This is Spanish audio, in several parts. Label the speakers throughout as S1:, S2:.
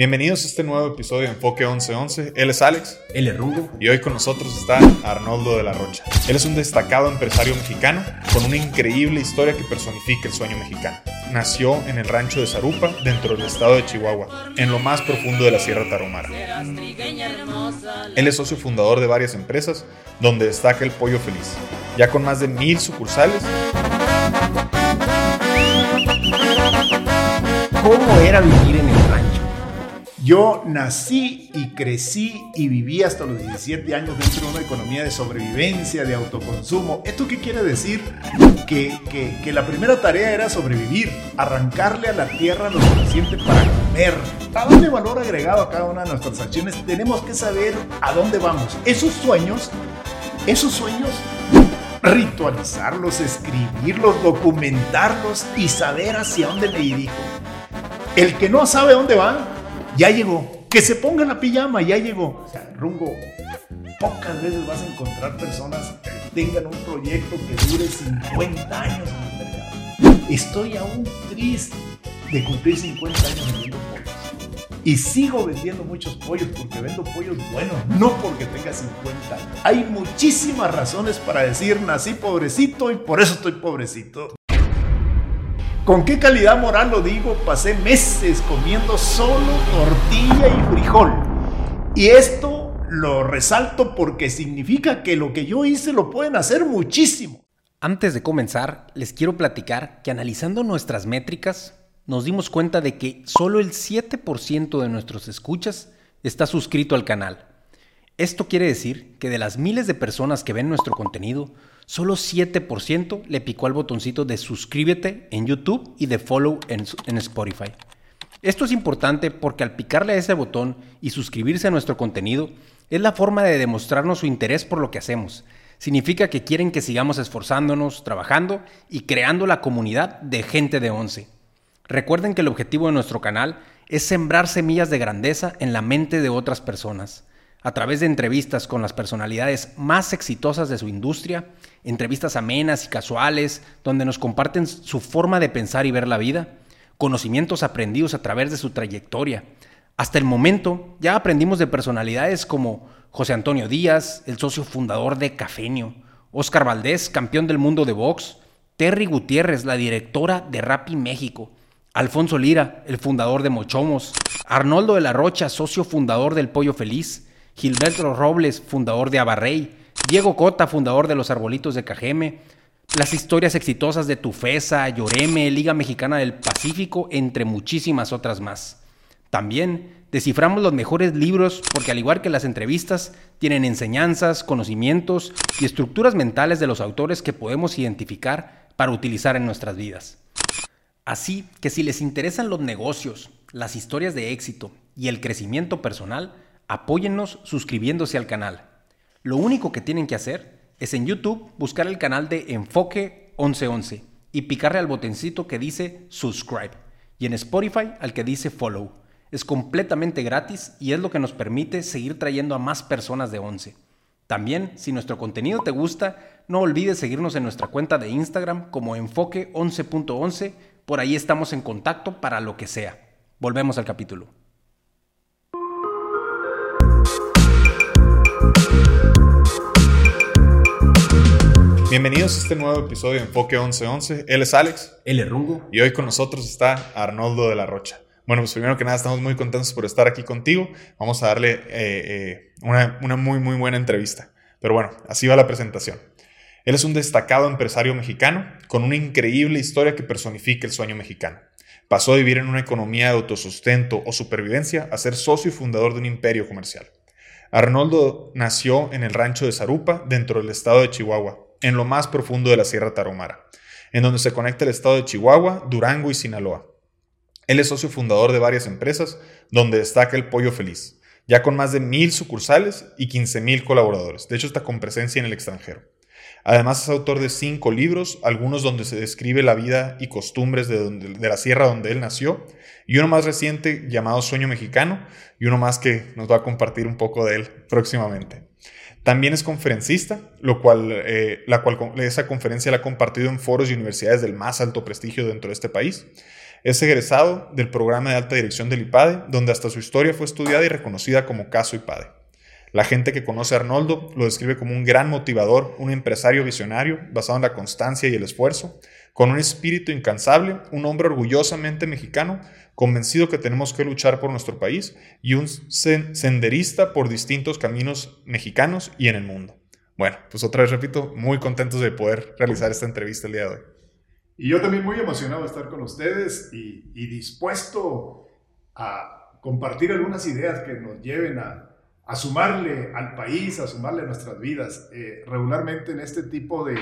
S1: Bienvenidos a este nuevo episodio de Enfoque 1111. Él es Alex.
S2: Él es Rugo.
S1: Y hoy con nosotros está Arnoldo de la Rocha. Él es un destacado empresario mexicano con una increíble historia que personifica el sueño mexicano. Nació en el rancho de Zarupa, dentro del estado de Chihuahua, en lo más profundo de la Sierra Tarahumara. Él es socio fundador de varias empresas, donde destaca el Pollo Feliz, ya con más de mil sucursales.
S2: ¿Cómo era vivir en el rancho?
S3: Yo nací y crecí y viví hasta los 17 años dentro de una economía de sobrevivencia, de autoconsumo. ¿Esto qué quiere decir? Que, que, que la primera tarea era sobrevivir, arrancarle a la tierra lo suficiente para comer. Para darle valor agregado a cada una de nuestras acciones, tenemos que saber a dónde vamos. Esos sueños, esos sueños ritualizarlos, escribirlos, documentarlos y saber hacia dónde me dirijo. El que no sabe dónde va, ya llegó. Que se ponga la pijama, ya llegó. O sea, Rungo, pocas veces vas a encontrar personas que tengan un proyecto que dure 50 años en el mercado. Estoy aún triste de cumplir 50 años vendiendo pollos. Y sigo vendiendo muchos pollos porque vendo pollos buenos, no porque tenga 50 años. Hay muchísimas razones para decir nací pobrecito y por eso estoy pobrecito. ¿Con qué calidad moral lo digo? Pasé meses comiendo solo tortilla y frijol. Y esto lo resalto porque significa que lo que yo hice lo pueden hacer muchísimo.
S2: Antes de comenzar, les quiero platicar que analizando nuestras métricas, nos dimos cuenta de que solo el 7% de nuestros escuchas está suscrito al canal. Esto quiere decir que de las miles de personas que ven nuestro contenido, solo 7% le picó al botoncito de suscríbete en YouTube y de follow en, en, Spotify. Esto es importante porque al picarle a ese botón y suscribirse a nuestro contenido es la forma de demostrarnos su interés por lo que hacemos. Significa que quieren que sigamos esforzándonos, trabajando y creando la comunidad de gente de 11. Recuerden que el objetivo de nuestro canal es sembrar semillas de grandeza en la mente de otras personas a través de entrevistas con las personalidades más exitosas de su industria, entrevistas amenas y casuales, donde nos comparten su forma de pensar y ver la vida, conocimientos aprendidos a través de su trayectoria. Hasta el momento ya aprendimos de personalidades como José Antonio Díaz, el socio fundador de Cafenio, Oscar Valdés, campeón del mundo de box, Terry Gutiérrez, la directora de Rappi México, Alfonso Lira, el fundador de Mochomos, Arnoldo de la Rocha, socio fundador del Pollo Feliz, Gilberto Robles, fundador de Abarrey, Diego Cota, fundador de Los Arbolitos de Cajeme, las historias exitosas de Tufesa, Lloreme, Liga Mexicana del Pacífico, entre muchísimas otras más. También desciframos los mejores libros porque al igual que las entrevistas, tienen enseñanzas, conocimientos y estructuras mentales de los autores que podemos identificar para utilizar en nuestras vidas. Así que si les interesan los negocios, las historias de éxito y el crecimiento personal, Apóyennos suscribiéndose al canal. Lo único que tienen que hacer es en YouTube buscar el canal de Enfoque 1111 y picarle al botoncito que dice subscribe y en Spotify al que dice follow. Es completamente gratis y es lo que nos permite seguir trayendo a más personas de 11. También, si nuestro contenido te gusta, no olvides seguirnos en nuestra cuenta de Instagram como enfoque 11.11. Por ahí estamos en contacto para lo que sea. Volvemos al capítulo.
S1: Bienvenidos a este nuevo episodio de Enfoque 1111. Él es Alex.
S2: Él es Rungo.
S1: Y hoy con nosotros está Arnoldo de la Rocha. Bueno, pues primero que nada estamos muy contentos por estar aquí contigo. Vamos a darle eh, eh, una, una muy, muy buena entrevista. Pero bueno, así va la presentación. Él es un destacado empresario mexicano con una increíble historia que personifica el sueño mexicano. Pasó de vivir en una economía de autosustento o supervivencia a ser socio y fundador de un imperio comercial. Arnoldo nació en el rancho de Zarupa, dentro del estado de Chihuahua, en lo más profundo de la Sierra Tarahumara, en donde se conecta el estado de Chihuahua, Durango y Sinaloa. Él es socio fundador de varias empresas, donde destaca el Pollo Feliz, ya con más de mil sucursales y 15 mil colaboradores. De hecho, está con presencia en el extranjero. Además, es autor de cinco libros, algunos donde se describe la vida y costumbres de, de, la sierra donde él nació, y uno más reciente llamado Sueño Mexicano, y uno más que nos va a compartir un poco de él próximamente. También es conferencista, lo cual, eh, la cual esa conferencia la ha compartido en foros y universidades del más alto prestigio dentro de este país. Es egresado del programa de alta dirección del IPADE, donde hasta su historia fue estudiada y reconocida como caso IPADE. La gente que conoce a Arnoldo lo describe como un gran motivador, un empresario visionario basado en la constancia y el esfuerzo, con un espíritu incansable, un hombre orgullosamente mexicano, convencido que tenemos que luchar por nuestro país y un senderista por distintos caminos mexicanos y en el mundo. Bueno, pues otra vez repito, muy contentos de poder realizar esta entrevista el día de hoy.
S3: Y yo también muy emocionado de estar con ustedes y, dispuesto a compartir algunas ideas que nos lleven a, sumarle al país, a sumarle a nuestras vidas. Eh, regularmente en este tipo de,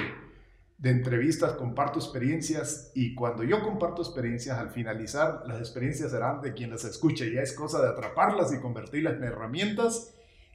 S3: de entrevistas comparto experiencias y cuando yo comparto experiencias, al finalizar, las experiencias serán de quien las escuche. Ya es cosa de atraparlas y convertirlas en herramientas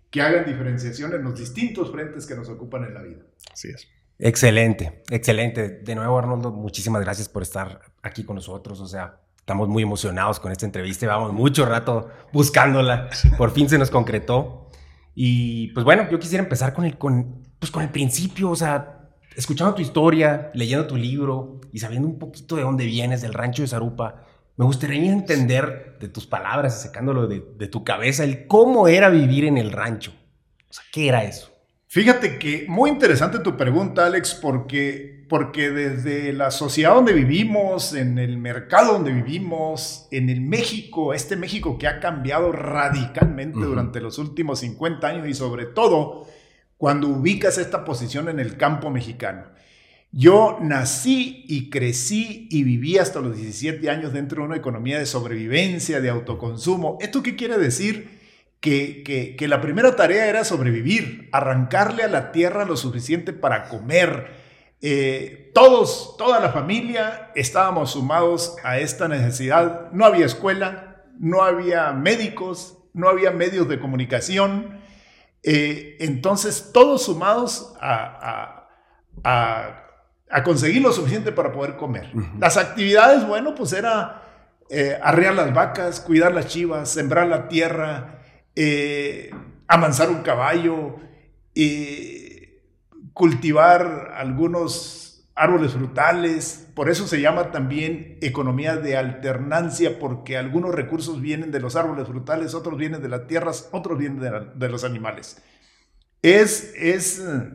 S3: que hagan diferenciación en los distintos frentes que nos ocupan en la vida.
S1: Así es.
S2: Excelente, excelente. De nuevo, Arnoldo, muchísimas gracias por estar aquí con nosotros. O sea, estamos muy emocionados con esta entrevista. Vamos mucho rato buscándola. Por fin se nos concretó. Y pues bueno, yo quisiera empezar con el, con, pues con el principio. O sea, escuchando tu historia, leyendo tu libro y sabiendo un poquito de dónde vienes, del rancho de Zarupa, me gustaría entender de tus palabras, sacándolo de, de tu cabeza, el cómo era vivir en el rancho. O sea, ¿qué era eso?
S3: Fíjate que muy interesante tu pregunta, Alex, porque, porque desde la sociedad donde vivimos, en el mercado donde vivimos, en el México, este México que ha cambiado radicalmente durante los últimos 50 años y sobre todo cuando ubicas esta posición en el campo mexicano. Yo nací y crecí y viví hasta los 17 años dentro de una economía de sobrevivencia, de autoconsumo. ¿Esto qué quiere decir? Que, que, la primera tarea era sobrevivir, arrancarle a la tierra lo suficiente para comer. Eh, todos, toda la familia estábamos sumados a esta necesidad. No había escuela, no había médicos, no había medios de comunicación. Eh, entonces, todos sumados a, conseguir lo suficiente para poder comer. Las actividades, bueno, pues era eh, arrear las vacas, cuidar las chivas, sembrar la tierra, eh, amansar un caballo, cultivar algunos árboles frutales. Por eso se llama también economía de alternancia, porque algunos recursos vienen de los árboles frutales, otros vienen de las tierras, otros vienen de, los animales. Es, es eh,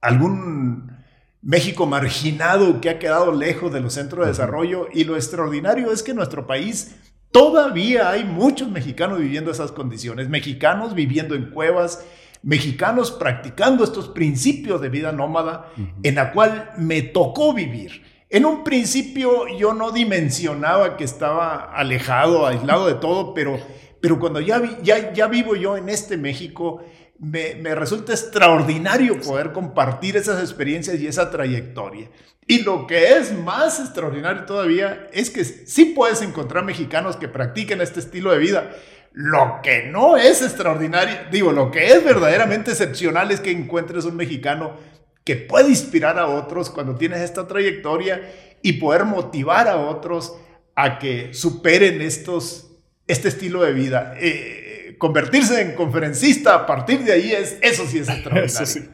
S3: algún México marginado que ha quedado lejos de los centros de desarrollo y lo extraordinario es que en nuestro país todavía hay muchos mexicanos viviendo esas condiciones, mexicanos viviendo en cuevas, mexicanos practicando estos principios de vida nómada en la cual me tocó vivir. En un principio yo no dimensionaba que estaba alejado, aislado de todo, pero, pero cuando ya, ya, ya vivo yo en este México, me, me, resulta extraordinario poder compartir esas experiencias y esa trayectoria. Y lo que es más extraordinario todavía es que sí puedes encontrar mexicanos que practiquen este estilo de vida. Lo que no es extraordinario, digo, lo que es verdaderamente excepcional es que encuentres un mexicano que puede inspirar a otros cuando tienes esta trayectoria y poder motivar a otros a que superen estos, este estilo de vida. Eh, convertirse en conferencista a partir de ahí es eso sí es extraordinario.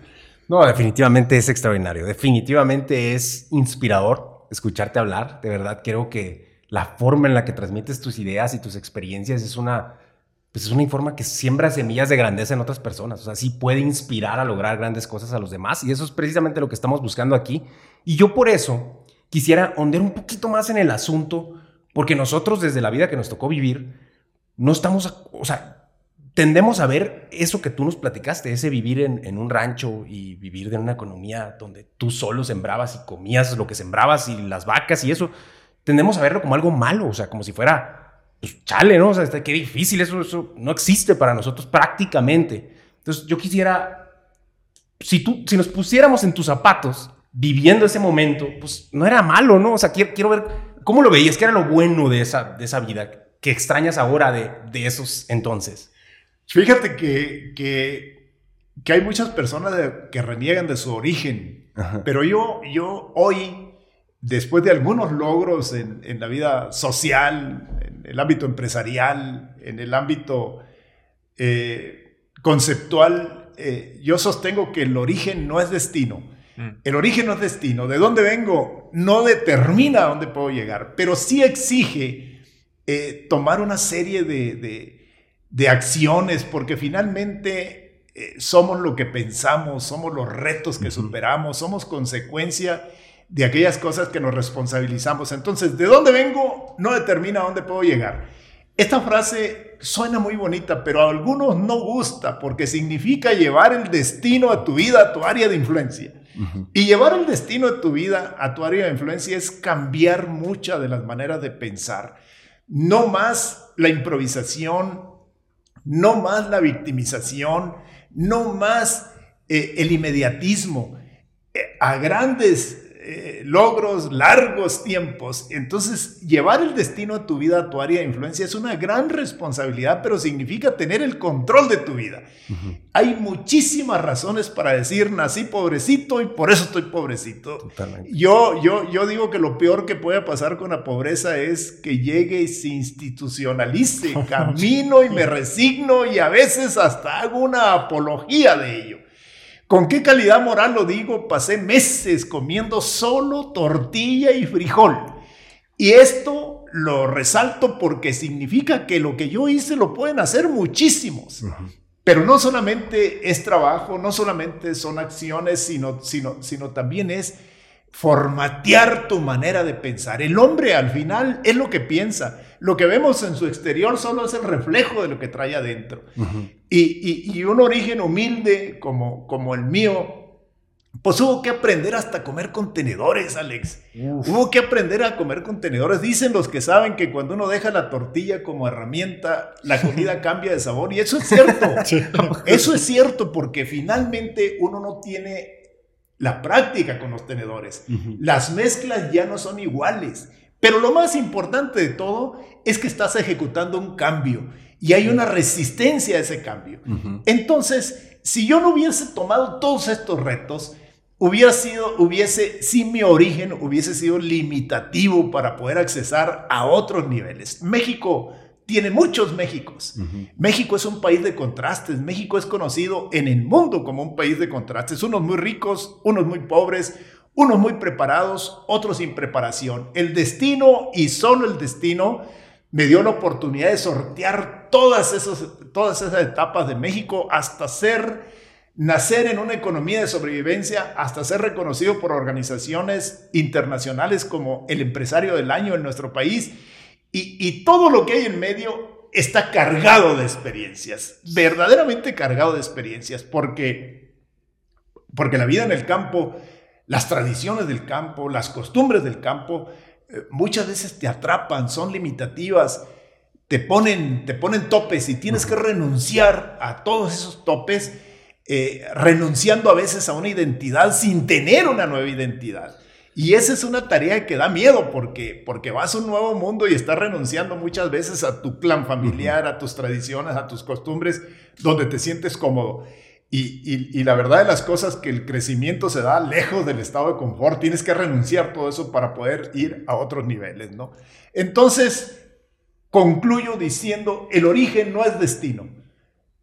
S2: No, definitivamente es extraordinario. Definitivamente es inspirador escucharte hablar. De verdad creo que la forma en la que transmites tus ideas y tus experiencias es una pues es una forma que siembra semillas de grandeza en otras personas. O sea, sí puede inspirar a lograr grandes cosas a los demás. Y eso es precisamente lo que estamos buscando aquí. Y yo por eso quisiera ondear un poquito más en el asunto, porque nosotros desde la vida que nos tocó vivir, no estamos, o sea, tendemos a ver eso que tú nos platicaste, ese vivir en, en un rancho y vivir de una economía donde tú solo sembrabas y comías lo que sembrabas y las vacas y eso, tendemos a verlo como algo malo, o sea, como si fuera pues chale, ¿no? O sea, qué difícil, eso, eso no existe para nosotros prácticamente. Entonces, yo quisiera, si, tú, si nos pusiéramos en tus zapatos, viviendo ese momento, pues no era malo, ¿no? O sea, quiero, quiero ver cómo lo veías, qué era lo bueno de esa, de esa vida, que extrañas ahora de, de esos entonces.
S3: Fíjate que, que, que hay muchas personas que reniegan de su origen, pero yo, yo hoy, después de algunos logros en, en la vida social, el ámbito empresarial, en el ámbito eh, conceptual, eh, yo sostengo que el origen no es destino. Mm. El origen no es destino. De dónde vengo no determina a dónde puedo llegar, pero sí exige eh, tomar una serie de, acciones, porque finalmente somos lo que pensamos, somos los retos que superamos, somos consecuencia de aquellas cosas que nos responsabilizamos. Entonces, de dónde vengo no determina dónde puedo llegar. Esta frase suena muy bonita, pero a algunos no gusta porque significa llevar el destino a tu vida, a tu área de influencia. Y llevar el destino de tu vida a tu área de influencia es cambiar muchas de las maneras de pensar. No más la improvisación, no más la victimización, no más eh, el inmediatismo. Eh, a grandes eh, logros, largos tiempos. Entonces, llevar el destino a tu vida, a tu área de influencia, es una gran responsabilidad, pero significa tener el control de tu vida. Hay muchísimas razones para decir, nací pobrecito y por eso estoy pobrecito. Yo, yo, yo digo que lo peor que puede pasar con la pobreza es que llegue y se institucionalice. Camino y me resigno y a veces hasta hago una apología de ello. ¿Con qué calidad moral lo digo? Pasé meses comiendo solo tortilla y frijol. Y esto lo resalto porque significa que lo que yo hice lo pueden hacer muchísimos. Pero no solamente es trabajo, no solamente son acciones, sino, sino, sino también es formatear tu manera de pensar. El hombre al final es lo que piensa. Lo que vemos en su exterior solo es el reflejo de lo que trae adentro. y, un origen humilde como, como el mío, pues hubo que aprender hasta comer contenedores, Alex. Hubo que aprender a comer contenedores. Dicen los que saben que cuando uno deja la tortilla como herramienta, la comida cambia de sabor. Y eso es cierto. Eso es cierto porque finalmente uno no tiene la práctica con los tenedores. Las mezclas ya no son iguales. Pero lo más importante de todo es que estás ejecutando un cambio y hay una resistencia a ese cambio. Entonces, si yo no hubiese tomado todos estos retos, hubiera sido, hubiese, si mi origen hubiese sido limitativo para poder accesar a otros niveles. México tiene muchos Méxicos. México es un país de contrastes. México es conocido en el mundo como un país de contrastes. Unos muy ricos, unos muy pobres, unos muy preparados, otros sin preparación. El destino y solo el destino me dio la oportunidad de sortear todas, todas esas etapas de México hasta ser, nacer en una economía de sobrevivencia, hasta ser reconocido por organizaciones internacionales como el empresario del año en nuestro país y, todo lo que hay en medio está cargado de experiencias, verdaderamente cargado de experiencias, porque, porque la vida en el campo, las tradiciones del campo, las costumbres del campo, eh, muchas veces te atrapan, son limitativas, te ponen, te ponen topes y tienes que renunciar a todos esos topes, eh, renunciando a veces a una identidad sin tener una nueva identidad. Y esa es una tarea que da miedo porque, porque vas a un nuevo mundo y estás renunciando muchas veces a tu clan familiar, a tus tradiciones, a tus costumbres, donde te sientes cómodo. Y, la verdad de las cosas que el crecimiento se da lejos del estado de confort, tienes que renunciar todo eso para poder ir a otros niveles, ¿no? Entonces, concluyo diciendo, el origen no es destino.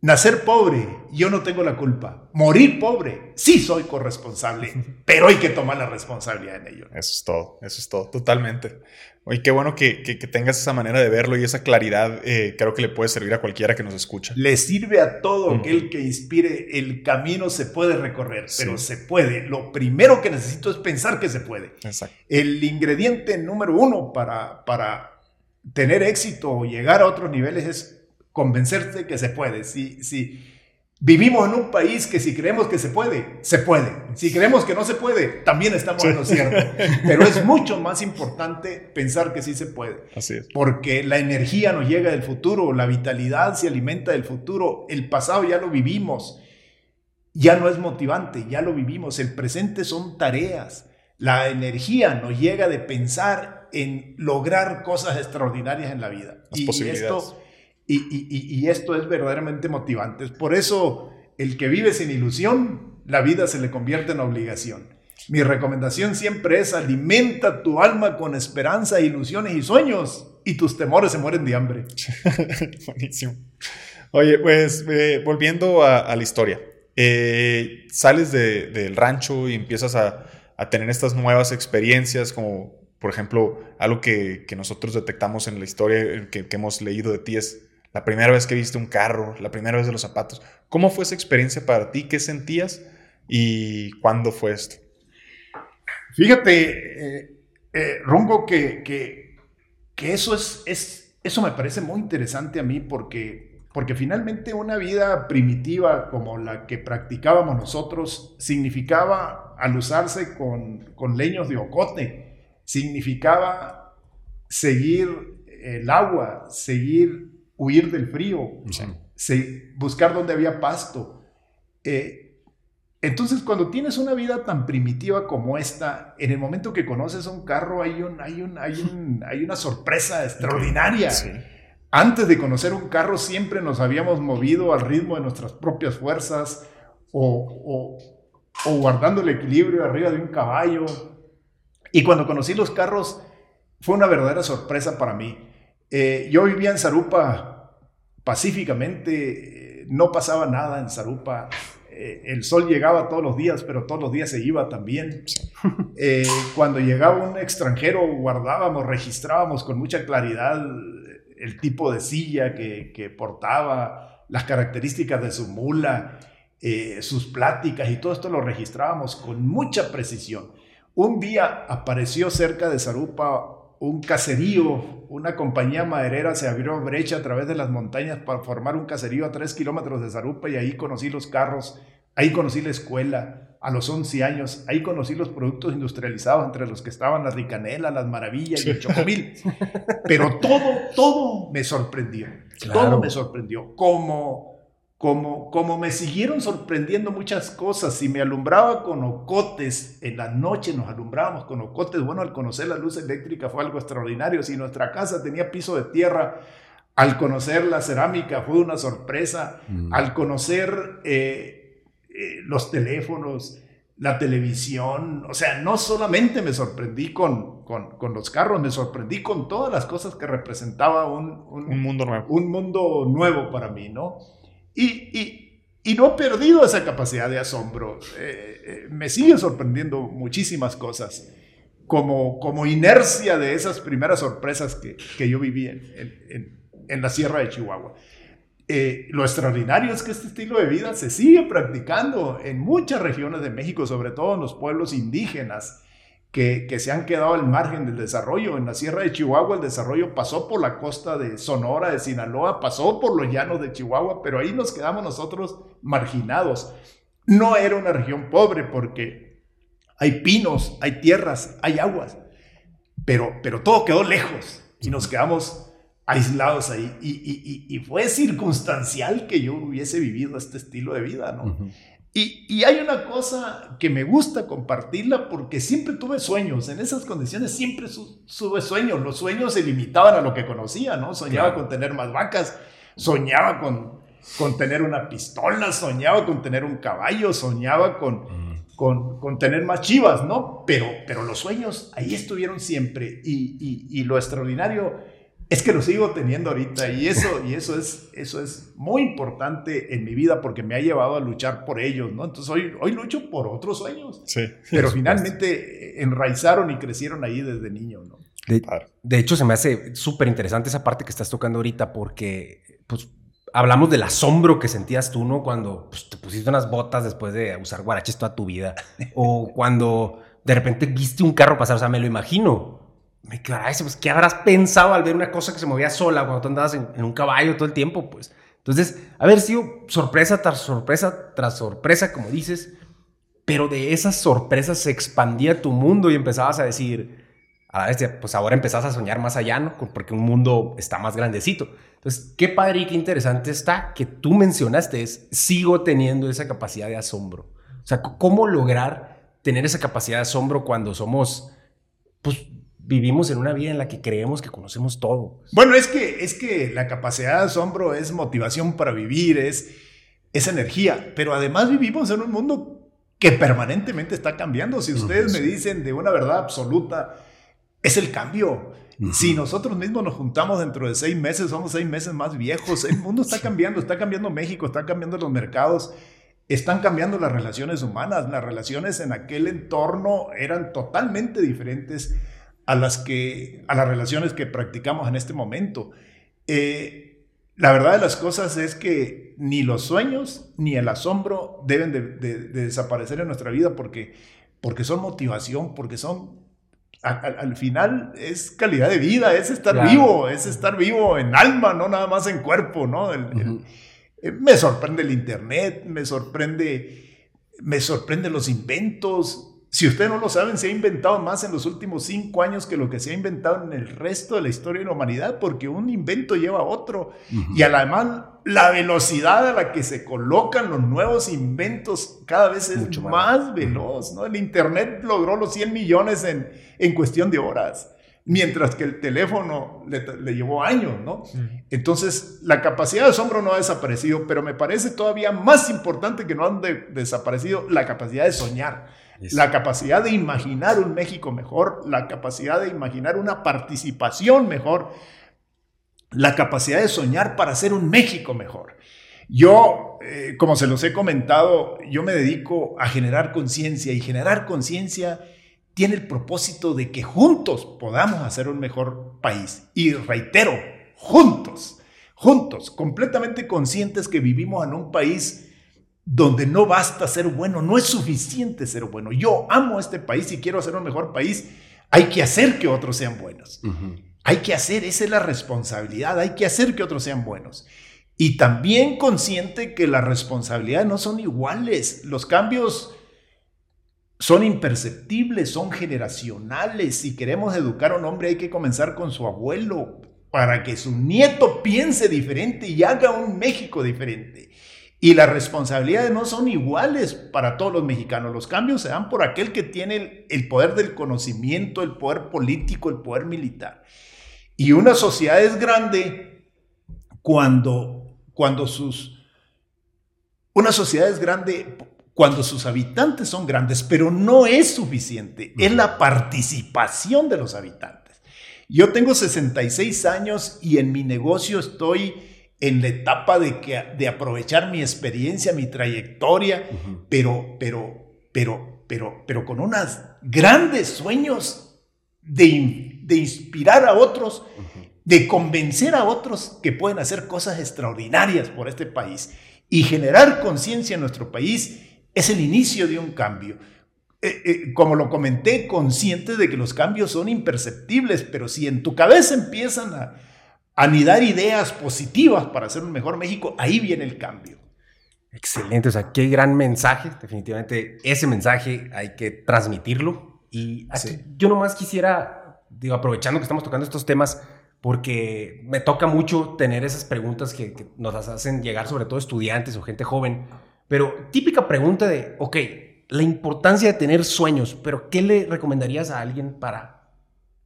S3: Nacer pobre, yo no tengo la culpa. Morir pobre, sí soy corresponsable, pero hay que tomar la responsabilidad en ello.
S1: Eso es todo, eso es todo, totalmente. Oye, qué bueno que, tengas esa manera de verlo y esa claridad, eh, creo que le puede servir a cualquiera que nos escucha.
S3: Le sirve a todo aquel que inspire, el camino se puede recorrer, pero se puede. Lo primero que necesito es pensar que se puede. Exacto. El ingrediente número uno para, para tener éxito o llegar a otros niveles es convencerte que se puede. Si, si vivimos en un país que si creemos que se puede, se puede. Si creemos que no se puede, también estamos en lo cierto. Pero es mucho más importante pensar que sí se puede.
S1: Así es.
S3: Porque la energía nos llega del futuro, la vitalidad se alimenta del futuro, el pasado ya lo vivimos. Ya no es motivante, ya lo vivimos. El presente son tareas. La energía nos llega de pensar en lograr cosas extraordinarias en la vida.
S1: Las y esto
S3: y, esto es verdaderamente motivante. Por eso, el que vive sin ilusión, la vida se le convierte en obligación. Mi recomendación siempre es alimenta tu alma con esperanza, ilusiones y sueños y tus temores se mueren de hambre.
S1: Buenísimo. Oye, pues eh, volviendo a, la historia. eh, sales del rancho y empiezas a, tener estas nuevas experiencias, como por ejemplo, algo que, nosotros detectamos en la historia que, que, hemos leído de ti es la primera vez que viste un carro, la primera vez de los zapatos. ¿Cómo fue esa experiencia para ti? ¿Qué sentías? ¿Y cuándo fue esto?
S3: Fíjate, eh, eh, Rungo, que, que, eso, es, es, eso me parece muy interesante a mí porque, porque finalmente una vida primitiva como la que practicábamos nosotros significaba al usarse con, con leños de ocote, significaba seguir el agua, seguir huir del frío, buscar donde había pasto. Eh, entonces, cuando tienes una vida tan primitiva como esta, en el momento que conoces un carro hay, un, hay, un, hay, un, hay una sorpresa extraordinaria. Antes de conocer un carro siempre nos habíamos movido al ritmo de nuestras propias fuerzas o, o, guardando el equilibrio arriba de un caballo. Y cuando conocí los carros fue una verdadera sorpresa para mí. Eh, yo vivía en Zarupa pacíficamente, eh, no pasaba nada en Zarupa eh, el sol llegaba todos los días, pero todos los días se iba también. Eh, cuando llegaba un extranjero, guardábamos, registrábamos con mucha claridad el tipo de silla que, portaba, las características de su mula, sus pláticas y todo esto lo registrábamos con mucha precisión. Un día apareció cerca de Zarupa un caserío, una compañía maderera se abrió brecha a través de las montañas para formar un caserío a tres kilómetros de Zarupa y ahí conocí los carros, ahí conocí la escuela a los 11 años, ahí conocí los productos industrializados entre los que estaban las ricanelas, las maravillas y el chocomil. Pero todo, todo me sorprendió, todo me sorprendió, como como, como me siguieron sorprendiendo muchas cosas, si me alumbraba con ocotes, en la noche nos alumbrábamos con ocotes, bueno, al conocer la luz eléctrica fue algo extraordinario, si nuestra casa tenía piso de tierra, al conocer la cerámica fue una sorpresa, mm. al conocer eh, eh, los teléfonos, la televisión, o sea, no solamente me sorprendí con, con, los carros, me sorprendí con todas las cosas que representaba un, un, mundo nuevo. Un mundo nuevo para mí, ¿no? Y, no he perdido esa capacidad de asombro. Eh, eh, me siguen sorprendiendo muchísimas cosas, como, inercia de esas primeras sorpresas que, yo viví en, la Sierra de Chihuahua. Eh, lo extraordinario es que este estilo de vida se sigue practicando en muchas regiones de México, sobre todo en los pueblos indígenas que, se han quedado al margen del desarrollo. En la Sierra de Chihuahua el desarrollo pasó por la costa de Sonora, de Sinaloa, pasó por los llanos de Chihuahua, pero ahí nos quedamos nosotros marginados. No era una región pobre porque hay pinos, hay tierras, hay aguas, pero, pero todo quedó lejos y nos quedamos aislados ahí. Y, fue circunstancial que yo hubiese vivido este estilo de vida, ¿no? Y, hay una cosa que me gusta compartirla porque siempre tuve sueños. En esas condiciones siempre tuve sueños. Los sueños se limitaban a lo que conocía, ¿no? Soñaba con tener más vacas, soñaba con, con tener una pistola, soñaba con tener un caballo, soñaba con, mm. con, con, tener más chivas, ¿no? Pero, pero los sueños ahí estuvieron siempre. Y, y, y lo extraordinario es que lo sigo teniendo ahorita y eso, y eso, es, eso es muy importante en mi vida porque me ha llevado a luchar por ellos, ¿no? Entonces hoy, hoy lucho por otros sueños. Sí. Pero finalmente enraizaron y crecieron ahí desde niño, ¿no?
S2: De, hecho, se me hace súper interesante esa parte que estás tocando ahorita porque, pues, hablamos del asombro que sentías tú, ¿no? Cuando pues, te pusiste unas botas después de usar guaraches toda tu vida. o cuando de repente viste un carro pasar, o sea, me lo imagino me quedaba pues, ¿qué habrás pensado al ver una cosa que se movía sola cuando tú andabas en, un caballo todo el tiempo? Pues, entonces, haber sido sorpresa tras sorpresa tras sorpresa, como dices, pero de esas sorpresas se expandía tu mundo y empezabas a decir, a la vez, pues ahora empezás a soñar más allá, ¿no? Porque un mundo está más grandecito. Entonces, qué padre y qué interesante está que tú mencionaste es, sigo teniendo esa capacidad de asombro. O sea, ¿cómo lograr tener esa capacidad de asombro cuando somos, pues, vivimos en una vida en la que creemos que conocemos todo.
S3: Bueno, es que, es que la capacidad de asombro es motivación para vivir, es, es energía, pero además vivimos en un mundo que permanentemente está cambiando. Si ustedes me dicen de una verdad absoluta, es el cambio. Si nosotros mismos nos juntamos dentro de seis meses, somos seis meses más viejos. El mundo está cambiando, está cambiando México, está cambiando los mercados. están cambiando las relaciones humanas. Las relaciones en aquel entorno eran totalmente diferentes a las, que, a las relaciones que practicamos en este momento. Eh, la verdad de las cosas es que ni los sueños ni el asombro deben de, desaparecer en nuestra vida porque, porque son motivación, porque son al, final es calidad de vida, es estar vivo, es estar vivo en alma, no nada más en cuerpo, ¿no? Eh, me sorprende el internet, me sorprende, me sorprende los inventos. Si ustedes no lo saben, se ha inventado más en los últimos cinco años que lo que se ha inventado en el resto de la historia de la humanidad, porque un invento lleva a otro. Y además, la velocidad a la que se colocan los nuevos inventos cada vez es Mucho más, veloz. ¿no? El Internet logró los 100 millones en, en cuestión de horas mientras que el teléfono le, llevó años, ¿no? Entonces, la capacidad de asombro no ha desaparecido, pero me parece todavía más importante que no han desaparecido la capacidad de soñar, la capacidad de imaginar un México mejor, la capacidad de imaginar una participación mejor, la capacidad de soñar para hacer un México mejor. Yo, eh, como se los he comentado, yo me dedico a generar conciencia y generar conciencia tiene el propósito de que juntos podamos hacer un mejor país. Y reitero, juntos, juntos, completamente conscientes que vivimos en un país donde no basta ser bueno, no es suficiente ser bueno. Yo amo este país y quiero hacer un mejor país. Hay que hacer que otros sean buenos. Hay que hacer, esa es la responsabilidad, hay que hacer que otros sean buenos. Y también consciente que las responsabilidades no son iguales. Los cambios son imperceptibles, son generacionales. Si queremos educar a un hombre hay que comenzar con su abuelo para que su nieto piense diferente y haga un México diferente. Y las responsabilidades no son iguales para todos los mexicanos. Los cambios se dan por aquel que tiene el, poder del conocimiento, el poder político, el poder militar. Y una sociedad es grande cuando, cuando sus... Una sociedad es grande cuando sus habitantes son grandes, pero no es suficiente, es la participación de los habitantes. Yo tengo 66 años y en mi negocio estoy en la etapa de, que, de aprovechar mi experiencia, mi trayectoria, pero, pero, pero, pero, pero con unos grandes sueños de, de inspirar a otros, de convencer a otros que pueden hacer cosas extraordinarias por este país. Y generar conciencia en nuestro país es el inicio de un cambio. Eh, eh, como lo comenté, consciente de que los cambios son imperceptibles, pero si en tu cabeza empiezan a anidar ideas positivas para hacer un mejor México, ahí viene el cambio.
S2: Excelente, o sea, qué gran mensaje. Definitivamente ese mensaje hay que transmitirlo. Y yo nomás quisiera, digo, aprovechando que estamos tocando estos temas, porque me toca mucho tener esas preguntas que, que nos hacen llegar sobre todo estudiantes o gente joven pero típica pregunta de, ok, la importancia de tener sueños, pero ¿qué le recomendarías a alguien para,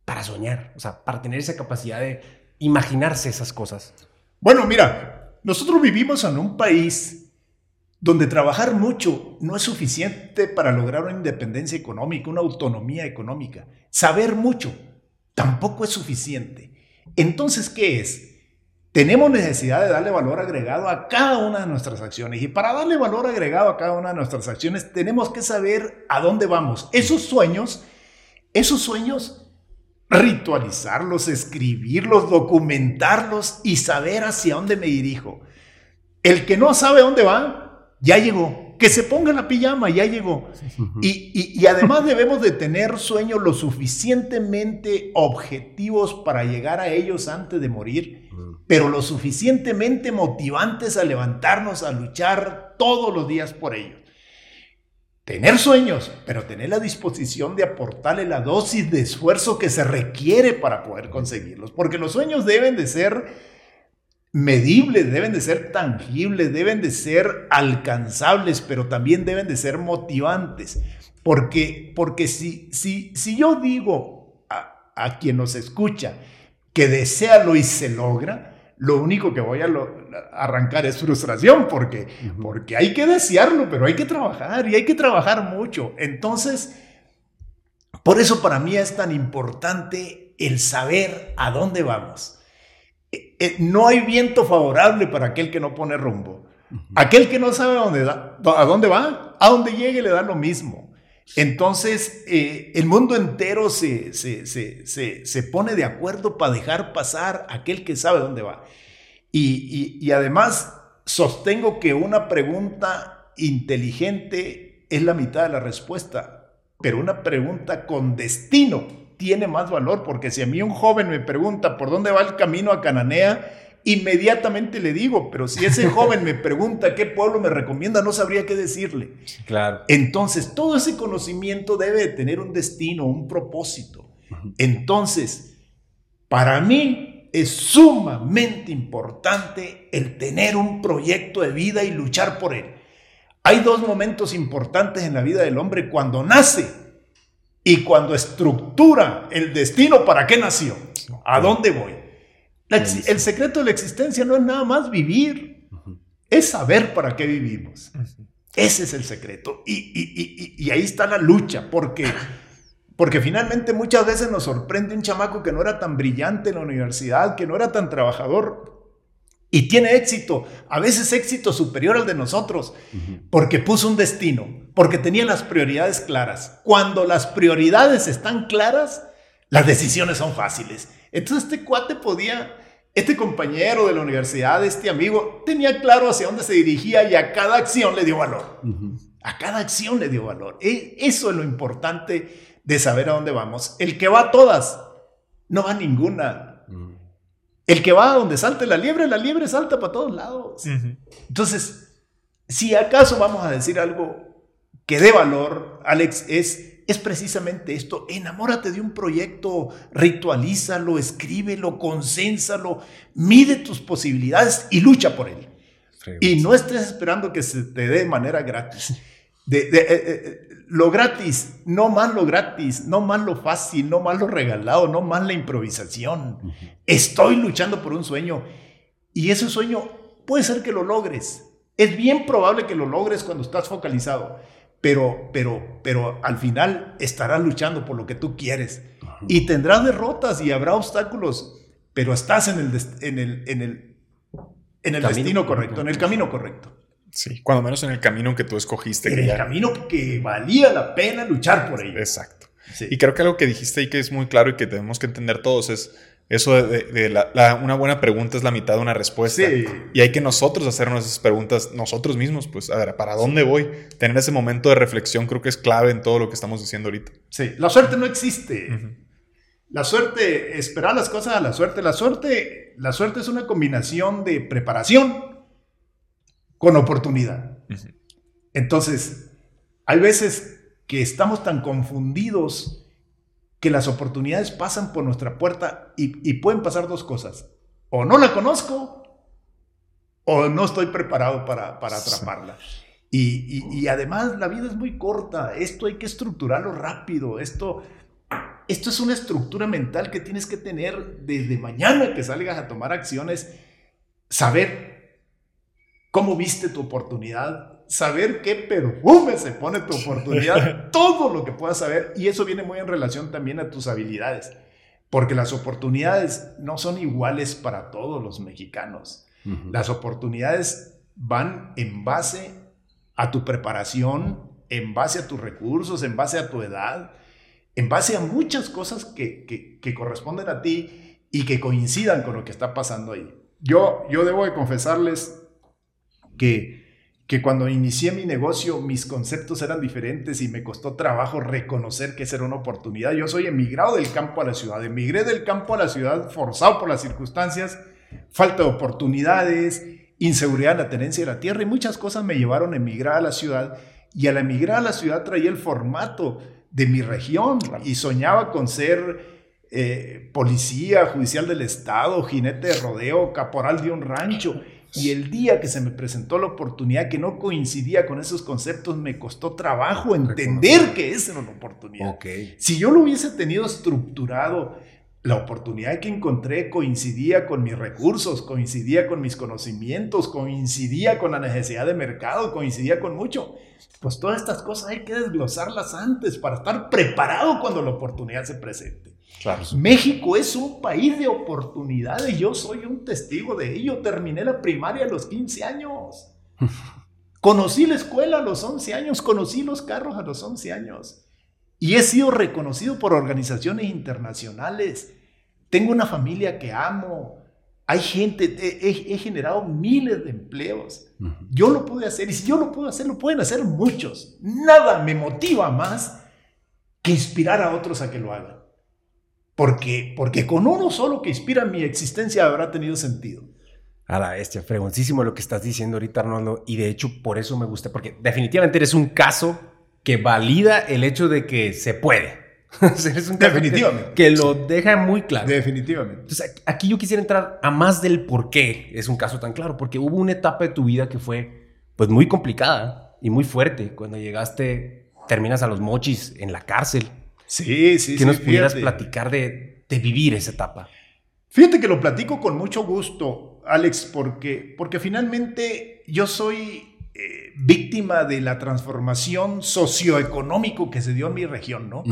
S2: para soñar? O sea, para tener esa capacidad de imaginarse esas cosas.
S3: Bueno, mira, nosotros vivimos en un país donde trabajar mucho no es suficiente para lograr una independencia económica, una autonomía económica. Saber mucho tampoco es suficiente. Entonces, ¿qué es? tenemos necesidad de darle valor agregado a cada una de nuestras acciones. Y para darle valor agregado a cada una de nuestras acciones, tenemos que saber a dónde vamos. Esos sueños, esos sueños, ritualizarlos, escribirlos, documentarlos y saber hacia dónde me dirijo. El que no sabe dónde va, ya llegó que se ponga la pijama, ya llegó. Y, además debemos de tener sueños lo suficientemente objetivos para llegar a ellos antes de morir, pero lo suficientemente motivantes a levantarnos, a luchar todos los días por ellos. Tener sueños, pero tener la disposición de aportarle la dosis de esfuerzo que se requiere para poder conseguirlos, porque los sueños deben de ser medibles, deben de ser tangibles, deben de ser alcanzables, pero también deben de ser motivantes. Porque, porque si, si, si yo digo a, quien nos escucha que desealo y se logra, lo único que voy a, arrancar es frustración, porque, porque hay que desearlo, pero hay que trabajar y hay que trabajar mucho. Entonces, por eso para mí es tan importante el saber a dónde vamos. Eh, eh, no hay viento favorable para aquel que no pone rumbo. Aquel que no sabe a dónde, a dónde va, a dónde llegue le da lo mismo. Entonces, eh, el mundo entero se, se, se, se, pone de acuerdo para dejar pasar a aquel que sabe dónde va. Y, y, y además, sostengo que una pregunta inteligente es la mitad de la respuesta, pero una pregunta con destino tiene más valor, porque si a mí un joven me pregunta por dónde va el camino a Cananea, inmediatamente le digo, pero si ese joven me pregunta qué pueblo me recomienda, no sabría qué decirle.
S2: Claro.
S3: Entonces, todo ese conocimiento debe tener un destino, un propósito. Entonces, para mí es sumamente importante el tener un proyecto de vida y luchar por él. Hay dos momentos importantes en la vida del hombre cuando nace y cuando estructura el destino para qué nació, a dónde voy el secreto de la existencia no es nada más vivir, es saber para qué vivimos. Ese es el secreto. Y, ahí está la lucha, porque, porque finalmente muchas veces nos sorprende un chamaco que no era tan brillante en la universidad, que no era tan trabajador, y tiene éxito, a veces éxito superior al de nosotros, porque puso un destino, porque tenía las prioridades claras. Cuando las prioridades están claras, las decisiones son fáciles. Entonces este cuate podía, este compañero de la universidad, este amigo, tenía claro hacia dónde se dirigía y a cada acción le dio valor. A cada acción le dio valor. E, eso es lo importante de saber a dónde vamos. El que va a todas, no va a ninguna. El que va a donde salte la liebre, la liebre salta para todos lados. Entonces, si acaso vamos a decir algo que dé valor, Alex, es es precisamente esto. Enamórate de un proyecto, ritualízalo, escríbelo, consénsalo, mide tus posibilidades y lucha por él. Y no estés esperando que se te dé de manera gratis. De, eh, eh, lo gratis, no más lo gratis, no más lo fácil, no más lo regalado, no más la improvisación. Estoy luchando por un sueño y ese sueño puede ser que lo logres. Es bien probable que lo logres cuando estás focalizado pero, pero, pero al final estarás luchando por lo que tú quieres. Y tendrás derrotas y habrá obstáculos, pero estás en el, en el, en el, en el destino correcto, en el camino correcto.
S1: Sí, cuando menos en el camino que tú escogiste.
S3: En el camino que valía la pena luchar por ello.
S1: Exacto. Y creo que algo que dijiste y que es muy claro y que tenemos que entender todos es eso de, una buena pregunta es la mitad de una respuesta. Y hay que nosotros hacernos esas preguntas nosotros mismos. Pues, a ver, ¿para dónde voy? Tener ese momento de reflexión creo que es clave en todo lo que estamos diciendo ahorita.
S3: Sí, la suerte no existe. La suerte, esperar las cosas a la suerte. La suerte, la suerte es una combinación de preparación con oportunidad. Entonces, hay veces que estamos tan confundidos que las oportunidades pasan por nuestra puerta y, pueden pasar dos cosas. O no la conozco o no estoy preparado para, atraparla. Y, además la vida es muy corta. Esto hay que estructurarlo rápido. Esto, esto es una estructura mental que tienes que tener desde mañana que salgas a tomar acciones. Saber cómo viste tu oportunidad, saber qué perfume se pone tu oportunidad, todo lo que puedas saber. Y eso viene muy en relación también a tus habilidades, porque las oportunidades no son iguales para todos los mexicanos. Las oportunidades van en base a tu preparación, en base a tus recursos, en base a tu edad, en base a muchas cosas que, que, corresponden a ti y que coincidan con lo que está pasando ahí. Yo, yo debo de confesarles que que cuando inicié mi negocio mis conceptos eran diferentes y me costó trabajo reconocer que esa era una oportunidad. Yo soy emigrado del campo a la ciudad, emigré del campo a la ciudad forzado por las circunstancias, falta de oportunidades, inseguridad en la tenencia de la tierra y muchas cosas me llevaron a emigrar a la ciudad. Y al emigrar a la ciudad traía el formato de mi región y soñaba con ser eh, policía judicial del estado, jinete de rodeo, caporal de un rancho y el día que se me presentó la oportunidad que no coincidía con esos conceptos, me costó trabajo entender que esa era una oportunidad. Si yo lo hubiese tenido estructurado, la oportunidad que encontré coincidía con mis recursos, coincidía con mis conocimientos, coincidía con la necesidad de mercado, coincidía con mucho. Pues todas estas cosas hay que desglosarlas antes para estar preparado cuando la oportunidad se presente. México es un país de oportunidades, yo soy un testigo de ello. Terminé la primaria a los 15 años. Conocí la escuela a los 11 años, conocí los carros a los 11 años y he sido reconocido por organizaciones internacionales. Tengo una familia que amo. Hay gente, he, generado miles de empleos. Yo lo pude hacer y si yo lo puedo hacer, lo pueden hacer muchos. Nada me motiva más que inspirar a otros a que lo hagan. Porque, porque con uno solo que inspira mi existencia habrá tenido sentido.
S2: A la bestia, fregoncísimo lo que estás diciendo ahorita, Arnoldo. Y de hecho, por eso me gusta, porque definitivamente eres un caso que valida el hecho de que se puede.
S3: es un Definitivamente.
S2: Que, lo deja muy claro.
S3: Definitivamente.
S2: Entonces, aquí yo quisiera entrar a más del por qué es un caso tan claro, porque hubo una etapa de tu vida que fue pues muy complicada y muy fuerte. Cuando llegaste, terminas a los mochis en la cárcel.
S3: Sí, sí,
S2: que nos pudieras platicar de, de vivir esa etapa.
S3: Fíjate que lo platico con mucho gusto Alex, porque, porque finalmente yo soy eh, víctima de la transformación socioeconómico que se dio en mi región, ¿no?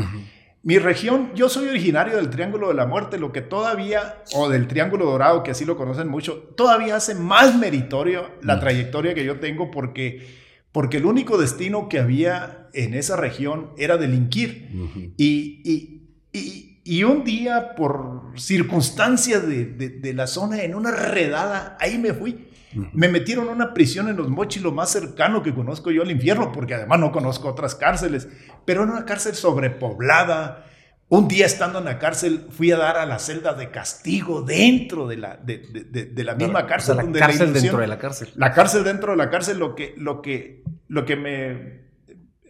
S3: Mi región, yo soy originario del Triángulo de la Muerte, lo que todavía, o del Triángulo Dorado, que así lo conocen mucho, todavía hace más meritorio la trayectoria que yo tengo porque, porque el único destino que había en esa región era delinquir. y, y y un día, por circunstancias de, la zona, en una redada, ahí me fui. Me metieron a una prisión en los mochis, lo más cercano que conozco yo al infierno, porque además no conozco otras cárceles, pero en una cárcel sobrepoblada. Un día estando en la cárcel fui a dar a la celda de castigo dentro de la, de, la misma cárcel.
S2: la cárcel dentro de la cárcel.
S3: La cárcel dentro de la cárcel, lo que, lo que, lo que me...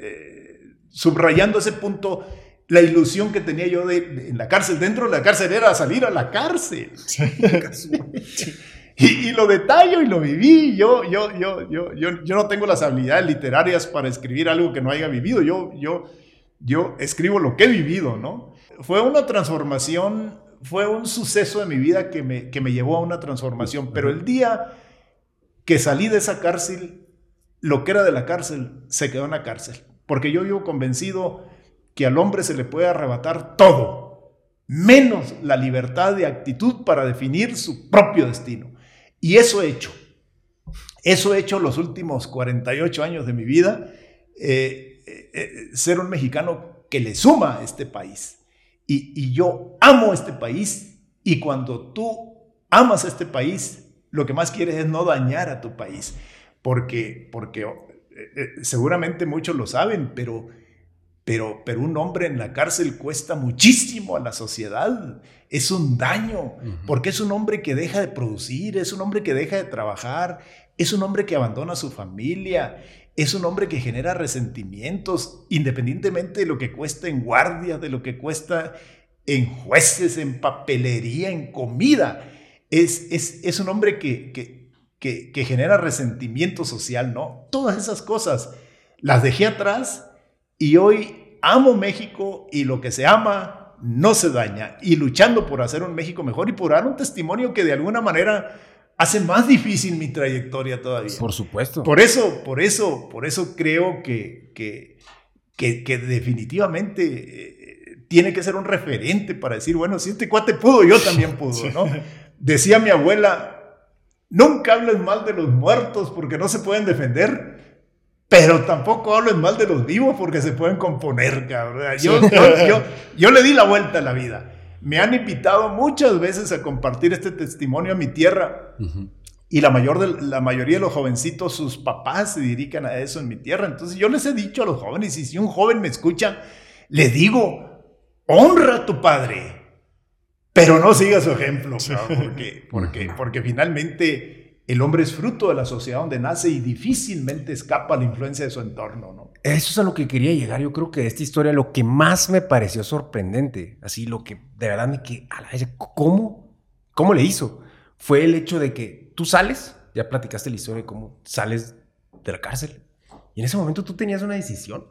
S3: Eh, subrayando ese punto la ilusión que tenía yo de, en la cárcel, dentro de la cárcel, era salir a la cárcel. y, lo detallo y lo viví. Yo, yo, yo, yo, yo, yo no tengo las habilidades literarias para escribir algo que no haya vivido. Yo, yo, yo escribo lo que he vivido, ¿no? Fue una transformación, fue un suceso de mi vida que me, que me llevó a una transformación. Pero el día que salí de esa cárcel, lo que era de la cárcel se quedó en la cárcel. Porque yo vivo convencido que al hombre se le puede arrebatar todo, menos la libertad de actitud para definir su propio destino. Y eso he hecho. Eso he hecho los últimos 48 años de mi vida, eh, eh, eh, ser un mexicano que le suma a este país. Y, y yo amo este país y cuando tú amas a este país, lo que más quieres es no dañar a tu país, porque, porque seguramente muchos lo saben, pero pero, pero un hombre en la cárcel cuesta muchísimo a la sociedad. Es un daño, porque es un hombre que deja de producir, es un hombre que deja de trabajar, es un hombre que abandona a su familia, es un hombre que genera resentimientos, independientemente de lo que cuesta en guardia, de lo que cuesta en jueces, en papelería, en comida. Es, es, es un hombre que, que, que genera resentimiento social, ¿no? Todas esas cosas las dejé atrás y hoy amo México y lo que se ama no se daña. Y luchando por hacer un México mejor y por dar un testimonio que de alguna manera hace más difícil mi trayectoria todavía.
S2: Por supuesto.
S3: Por eso, por eso, por eso creo que, que, que, definitivamente eh, tiene que ser un referente para decir, bueno, si este cuate pudo, yo también pudo, ¿no? Decía mi abuela, nunca hables mal de los muertos porque no se pueden defender pero tampoco hablen mal de los vivos porque se pueden componer, cabrón. Yo, yo, yo, le di la vuelta a la vida. Me han invitado muchas veces a compartir este testimonio a mi tierra. Y la, mayor de, la mayoría de los jovencitos, sus papás se dedican a eso en mi tierra. Entonces yo les he dicho a los jóvenes, y si un joven me escucha, le digo, honra a tu padre, pero no siga su ejemplo, porque, porque, porque finalmente el hombre es fruto de la sociedad donde nace y difícilmente escapa a la influencia de su entorno, ¿no?
S2: Eso es a lo que quería llegar. Yo creo que de esta historia lo que más me pareció sorprendente, así lo que de verdad me que a la vez, ¿cómo? ¿Cómo le hizo? Fue el hecho de que tú sales, ya platicaste la historia de cómo sales de la cárcel, y en ese momento tú tenías una decisión.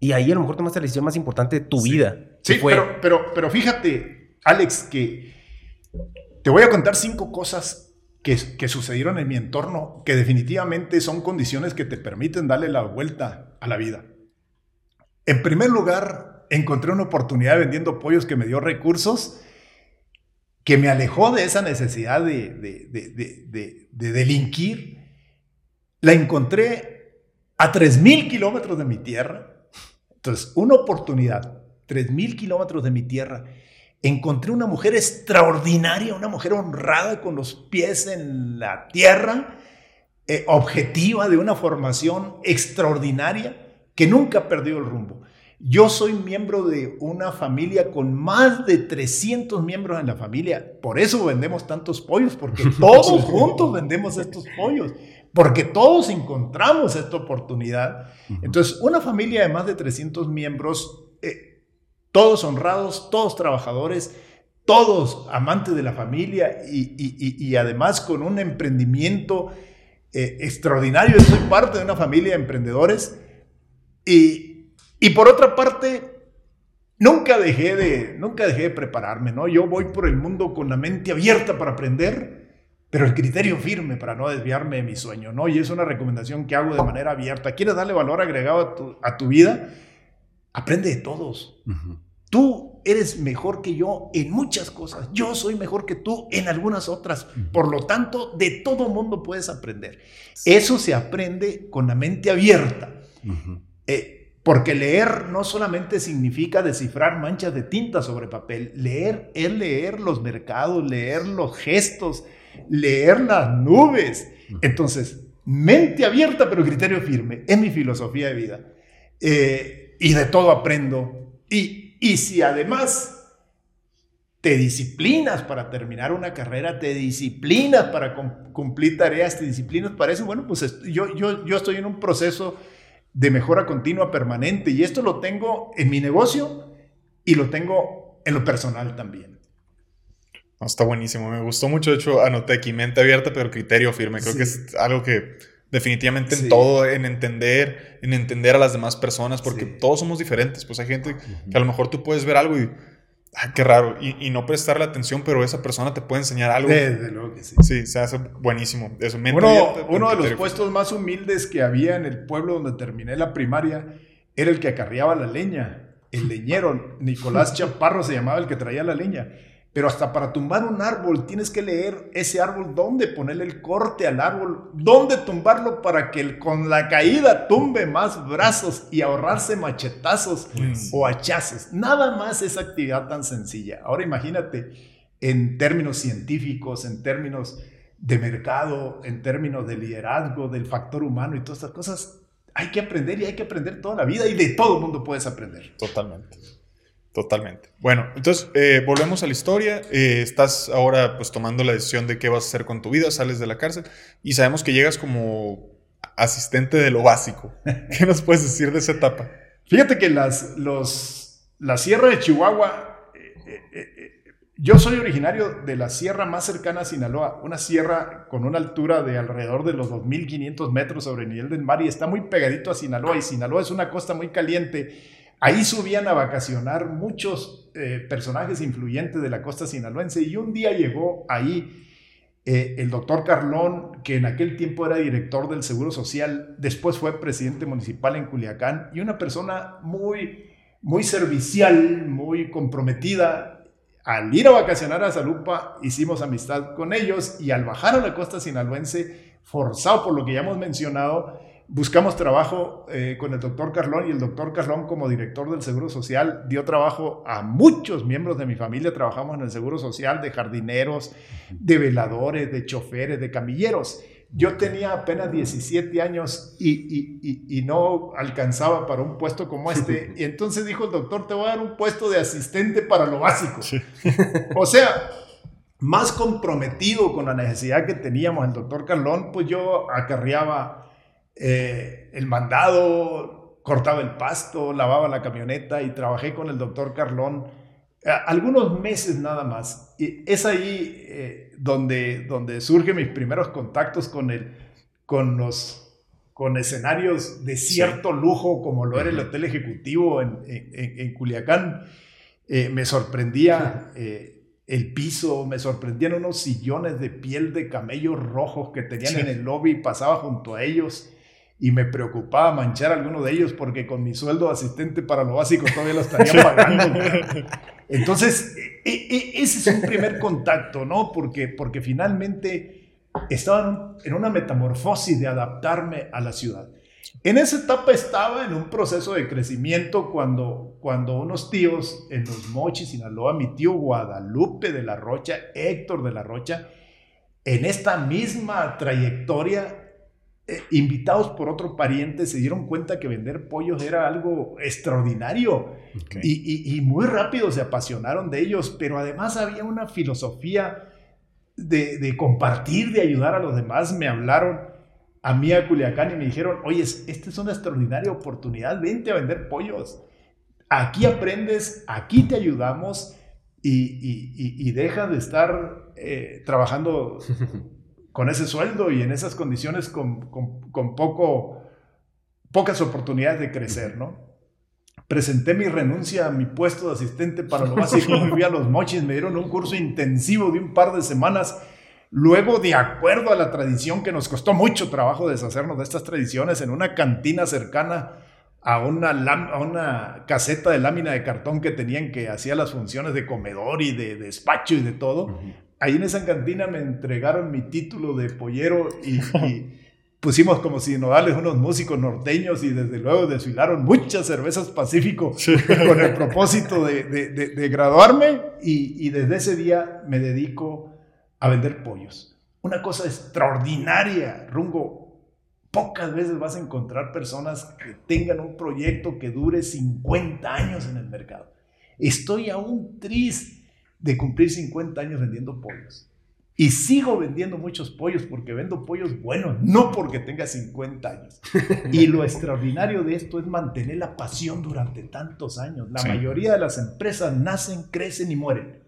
S2: Y ahí a lo mejor tomaste la decisión más importante de tu vida.
S3: Sí, pero, pero, pero fíjate, Alex, que te voy a contar cinco cosas que, sucedieron en mi entorno, que definitivamente son condiciones que te permiten darle la vuelta a la vida. En primer lugar, encontré una oportunidad vendiendo pollos que me dio recursos, que me alejó de esa necesidad de, de, de, de delinquir la encontré a 3.000 kilómetros de mi tierra. Entonces, una oportunidad, 3.000 kilómetros de mi tierra. Encontré una mujer extraordinaria, una mujer honrada con los pies en la tierra, eh, objetiva, de una formación extraordinaria, que nunca perdió el rumbo. Yo soy miembro de una familia con más de 300 miembros en la familia. Por eso vendemos tantos pollos, porque todos juntos vendemos estos pollos, porque todos encontramos esta oportunidad. Entonces, una familia de más de 300 miembros, eh, todos honrados, todos trabajadores, todos amantes de la familia y, además con un emprendimiento eh, extraordinario. Yo soy parte de una familia de emprendedores y y por otra parte, nunca dejé de, nunca dejé de prepararme, ¿no? Yo voy por el mundo con la mente abierta para aprender, pero el criterio firme para no desviarme de mi sueño, ¿no? Y es una recomendación que hago de manera abierta. ¿Quieres darle valor agregado a tu, vida? Aprende de todos. Tú eres mejor que yo en muchas cosas. Yo soy mejor que tú en algunas otras. Por lo tanto, de todo mundo puedes aprender. Eso se aprende con la mente abierta. Porque leer no solamente significa descifrar manchas de tinta sobre papel, leer es leer los mercados, leer los gestos, leer las nubes. Entonces, mente abierta pero criterio firme, es mi filosofía de vida. Eh, y de todo aprendo. Y, y si además te disciplinas para terminar una carrera, te disciplinas para cumplir tareas, te disciplinas para eso, bueno, pues yo, yo, yo estoy en un proceso de mejora continua permanente. Y esto lo tengo en mi negocio y lo tengo en lo personal también.
S1: está buenísimo, me gustó mucho. De hecho, anoté aquí mente abierta, pero criterio firme. Creo que es algo que definitivamente en todo, en entender, en entender a las demás personas, porque todos somos diferentes. Pues hay gente que a lo mejor tú puedes ver algo y Ah, qué raro. Y, no prestarle atención, pero esa persona te puede enseñar algo.
S3: Desde luego que sí.
S1: Sí, se hace buenísimo. Eso,
S3: uno, uno de los puestos más humildes que había en el pueblo donde terminé la primaria era el que acarreaba la leña. El leñero, Nicolás Chaparro se llamaba el que traía la leña. Pero hasta para tumbar un árbol tienes que leer ese árbol, dónde ponerle el corte al árbol, dónde tumbarlo para que con la caída tumbe más brazos y ahorrarse machetazos o hachazos. Nada más esa actividad tan sencilla. Ahora imagínate en términos científicos, en términos de mercado, en términos de liderazgo, del factor humano y todas estas cosas. Hay que aprender y hay que aprender toda la vida y de todo el mundo puedes aprender.
S1: Totalmente. Totalmente. Bueno, entonces eh, volvemos a la historia. Eh, estás ahora pues tomando la decisión de qué vas a hacer con tu vida, sales de la cárcel y sabemos que llegas como asistente de lo básico. ¿Qué nos puedes decir de esa etapa?
S3: Fíjate que las, los, la Sierra de Chihuahua, eh, yo soy originario de la sierra más cercana a Sinaloa, una sierra con una altura de alrededor de los 2.500 metros sobre el nivel del mar y está muy pegadito a Sinaloa y Sinaloa es una costa muy caliente Ahí subían a vacacionar muchos eh, personajes influyentes de la costa sinaloense y un día llegó ahí eh, el doctor Carlón, que en aquel tiempo era director del Seguro Social, después fue presidente municipal en Culiacán y una persona muy, muy servicial, muy comprometida. Al ir a vacacionar a Zalupa hicimos amistad con ellos y al bajar a la costa sinaloense, forzado por lo que ya hemos mencionado, buscamos trabajo eh, con el doctor Carlón y el doctor Carlón como director del Seguro Social dio trabajo a muchos miembros de mi familia. Trabajamos en el Seguro Social de jardineros, de veladores, de choferes, de camilleros. Yo tenía apenas 17 años y, no alcanzaba para un puesto como este. Y entonces dijo el doctor, te voy a dar un puesto de asistente para lo básico. O sea, más comprometido con la necesidad que teníamos el doctor Carlón, pues yo acarreaba eh, el mandado, cortaba el pasto, lavaba la camioneta y trabajé con el doctor Carlón eh, algunos meses nada más. Y es ahí eh, donde, donde surgen mis primeros contactos con, el, con, los, con escenarios de cierto lujo como lo era el Hotel Ejecutivo en, en, Culiacán. me sorprendía el piso, me sorprendían unos sillones de piel de camello rojos que tenían en el lobby, pasaba junto a ellos y me preocupaba manchar a alguno de ellos porque con mi sueldo de asistente para lo básico todavía lo estarían pagando. Entonces, e, e, ese es un primer contacto, ¿no? Porque, porque finalmente estaba en, una metamorfosis de adaptarme a la ciudad. En esa etapa estaba en un proceso de crecimiento cuando, cuando unos tíos en los Mochis, Sinaloa, mi tío Guadalupe de la Rocha, Héctor de la Rocha, en esta misma trayectoria eh, invitados por otro pariente, se dieron cuenta que vender pollos era algo extraordinario y, muy rápido se apasionaron de ellos, pero además había una filosofía de, compartir, de ayudar a los demás. Me hablaron a mí a Culiacán y me dijeron, oye, esta es una extraordinaria oportunidad, vente a vender pollos. Aquí aprendes, aquí te ayudamos y, y deja de estar eh, trabajando con ese sueldo y en esas condiciones con, con, poco, pocas oportunidades de crecer, ¿no? Presenté mi renuncia a mi puesto de asistente para lo básico, fui a los mochis, me dieron un curso intensivo de un par de semanas. Luego, de acuerdo a la tradición que nos costó mucho trabajo deshacernos de estas tradiciones, en una cantina cercana a una, a una caseta de lámina de cartón que tenían que hacía las funciones de comedor y de, despacho y de todo, ahí en esa cantina me entregaron mi título de pollero y, pusimos como si nodales unos músicos norteños y desde luego desfilaron muchas cervezas Pacífico con el propósito de, graduarme y, y, desde ese día me dedico a vender pollos. Una cosa extraordinaria, Rungo. Pocas veces vas a encontrar personas que tengan un proyecto que dure 50 años en el mercado. Estoy aún triste de cumplir 50 años vendiendo pollos. Y sigo vendiendo muchos pollos porque vendo pollos buenos, no porque tenga 50 años. Y lo extraordinario de esto es mantener la pasión durante tantos años. La mayoría de las empresas nacen, crecen y mueren.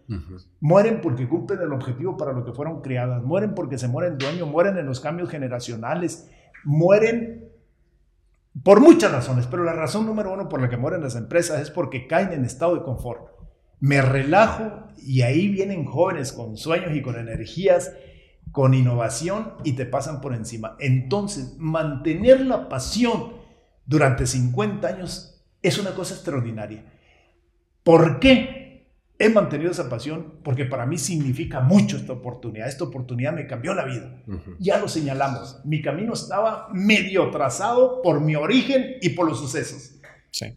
S3: Mueren porque cumplen el objetivo para lo que fueron creadas. Mueren porque se mueren dueños, mueren en los cambios generacionales. Mueren por muchas razones, pero la razón número uno por la que mueren las empresas es porque caen en estado de confort me relajo y ahí vienen jóvenes con sueños y con energías, con innovación y te pasan por encima. Entonces, mantener la pasión durante 50 años es una cosa extraordinaria. ¿Por qué he mantenido esa pasión? Porque para mí significa mucho esta oportunidad. Esta oportunidad me cambió la vida. Ya lo señalamos. Mi camino estaba medio trazado por mi origen y por los sucesos.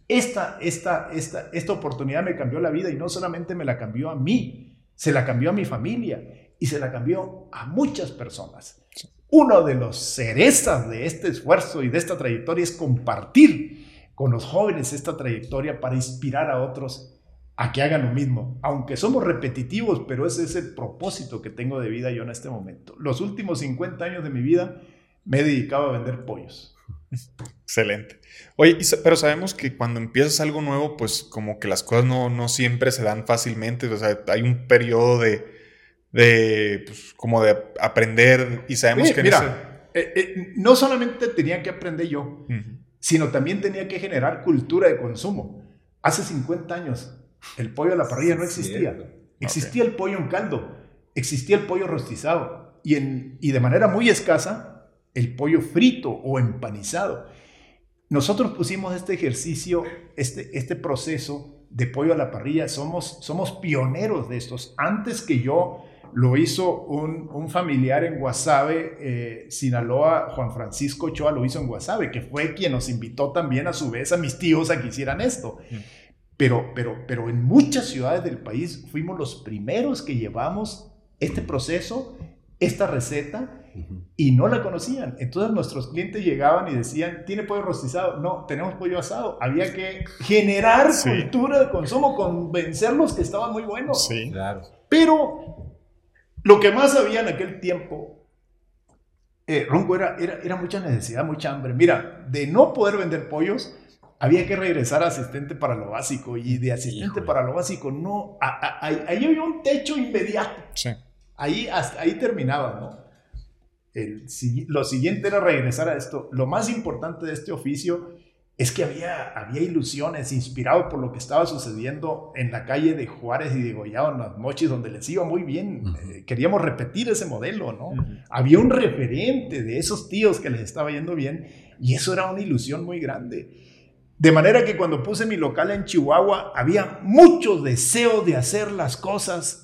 S3: Esta, esta, esta, esta oportunidad me cambió la vida y no solamente me la cambió a mí, se la cambió a mi familia y se la cambió a muchas personas. Uno de los cerezas de este esfuerzo y de esta trayectoria es compartir con los jóvenes esta trayectoria para inspirar a otros a que hagan lo mismo. Aunque somos repetitivos, pero ese es el propósito que tengo de vida yo en este momento. Los últimos 50 años de mi vida me he dedicado a vender pollos.
S1: Excelente. Oye, pero sabemos que cuando empiezas algo nuevo, pues como que las cosas no, no siempre se dan fácilmente. O sea, hay un periodo de, de pues, como de aprender y sabemos que...
S3: Mira, eh, eh, no solamente tenía que aprender yo, sino también tenía que generar cultura de consumo. Hace 50 años el pollo a la parrilla no existía. Existía el pollo en caldo, existía el pollo rostizado y, en, y de manera muy escasa el pollo frito o empanizado. Nosotros pusimos este ejercicio, este, este proceso de pollo a la parrilla, somos, somos pioneros de estos. Antes que yo lo hizo un, familiar en Guasave, eh, Sinaloa, Juan Francisco Ochoa lo hizo en Guasave, que fue quien nos invitó también a su vez a mis tíos a que hicieran esto. Pero, pero, pero en muchas ciudades del país fuimos los primeros que llevamos este proceso, esta receta, y no la conocían. Entonces nuestros clientes llegaban y decían, ¿tiene pollo rostizado? No, tenemos pollo asado. Había que generar cultura de consumo, convencerlos que estaba muy bueno.
S1: Sí, claro.
S3: Pero lo que más había en aquel tiempo, eh, Ronco, era, era, mucha necesidad, mucha hambre. Mira, de no poder vender pollos, había que regresar a asistente para lo básico y de asistente para lo básico no, ahí había un techo inmediato. Sí. Ahí, hasta, ahí terminaba, ¿no? Lo siguiente era regresar a esto. Lo más importante de este oficio es que había, había ilusiones, inspirado por lo que estaba sucediendo en la calle de Juárez y de Goyao, en las mochis, donde les iba muy bien. Eh, queríamos repetir ese modelo, ¿no? Había un referente de esos tíos que les estaba yendo bien y eso era una ilusión muy grande. De manera que cuando puse mi local en Chihuahua, había mucho deseo de hacer las cosas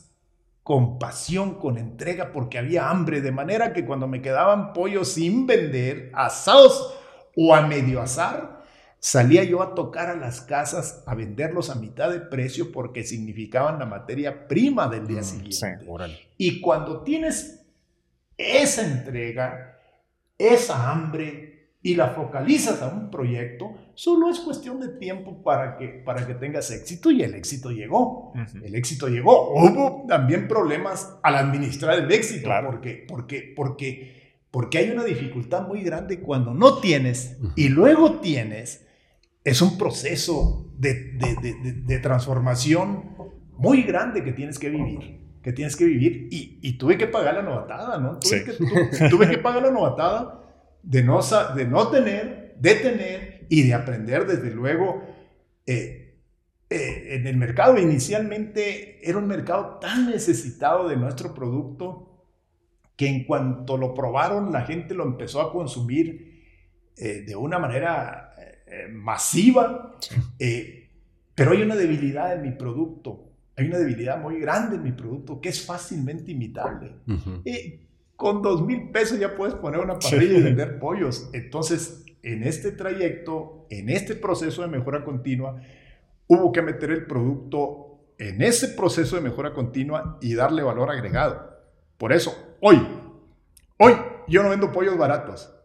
S3: con pasión, con entrega, porque había hambre, de manera que cuando me quedaban pollos sin vender, asados o a medio asar, salía yo a tocar a las casas a venderlos a mitad de precio porque significaban la materia prima del día
S1: Mm,
S3: siguiente.
S1: sí,
S3: Y cuando tienes esa entrega, esa hambre y la focalizas a un proyecto, solo es cuestión de tiempo para que, para que tengas éxito y el éxito llegó.
S1: Ujú.
S3: El éxito llegó. Hubo también problemas al administrar el éxito,
S1: Claro.
S3: porque, porque, porque, porque hay una dificultad muy grande cuando no tienes y luego tienes. Es un proceso de, de- de- de- de transformación muy grande que tienes que vivir. Que tienes que vivir y, y tuve que pagar la novatada, ¿no? Tuve,
S1: Sí.
S3: que, tu- tuve que pagar la novatada de no, de no tener, de tener y de aprender, desde luego, eh, eh, en el mercado. Inicialmente era un mercado tan necesitado de nuestro producto que en cuanto lo probaron, la gente lo empezó a consumir eh, de una manera masiva. Pero hay una debilidad en mi producto. Hay una debilidad muy grande en mi producto que es fácilmente imitable. Eh, con dos mil pesos ya puedes poner una parrilla y vender pollos. Entonces, en este trayecto, en este proceso de mejora continua, hubo que meter el producto en ese proceso de mejora continua y darle valor agregado. Por eso, hoy, hoy yo no vendo pollos baratos.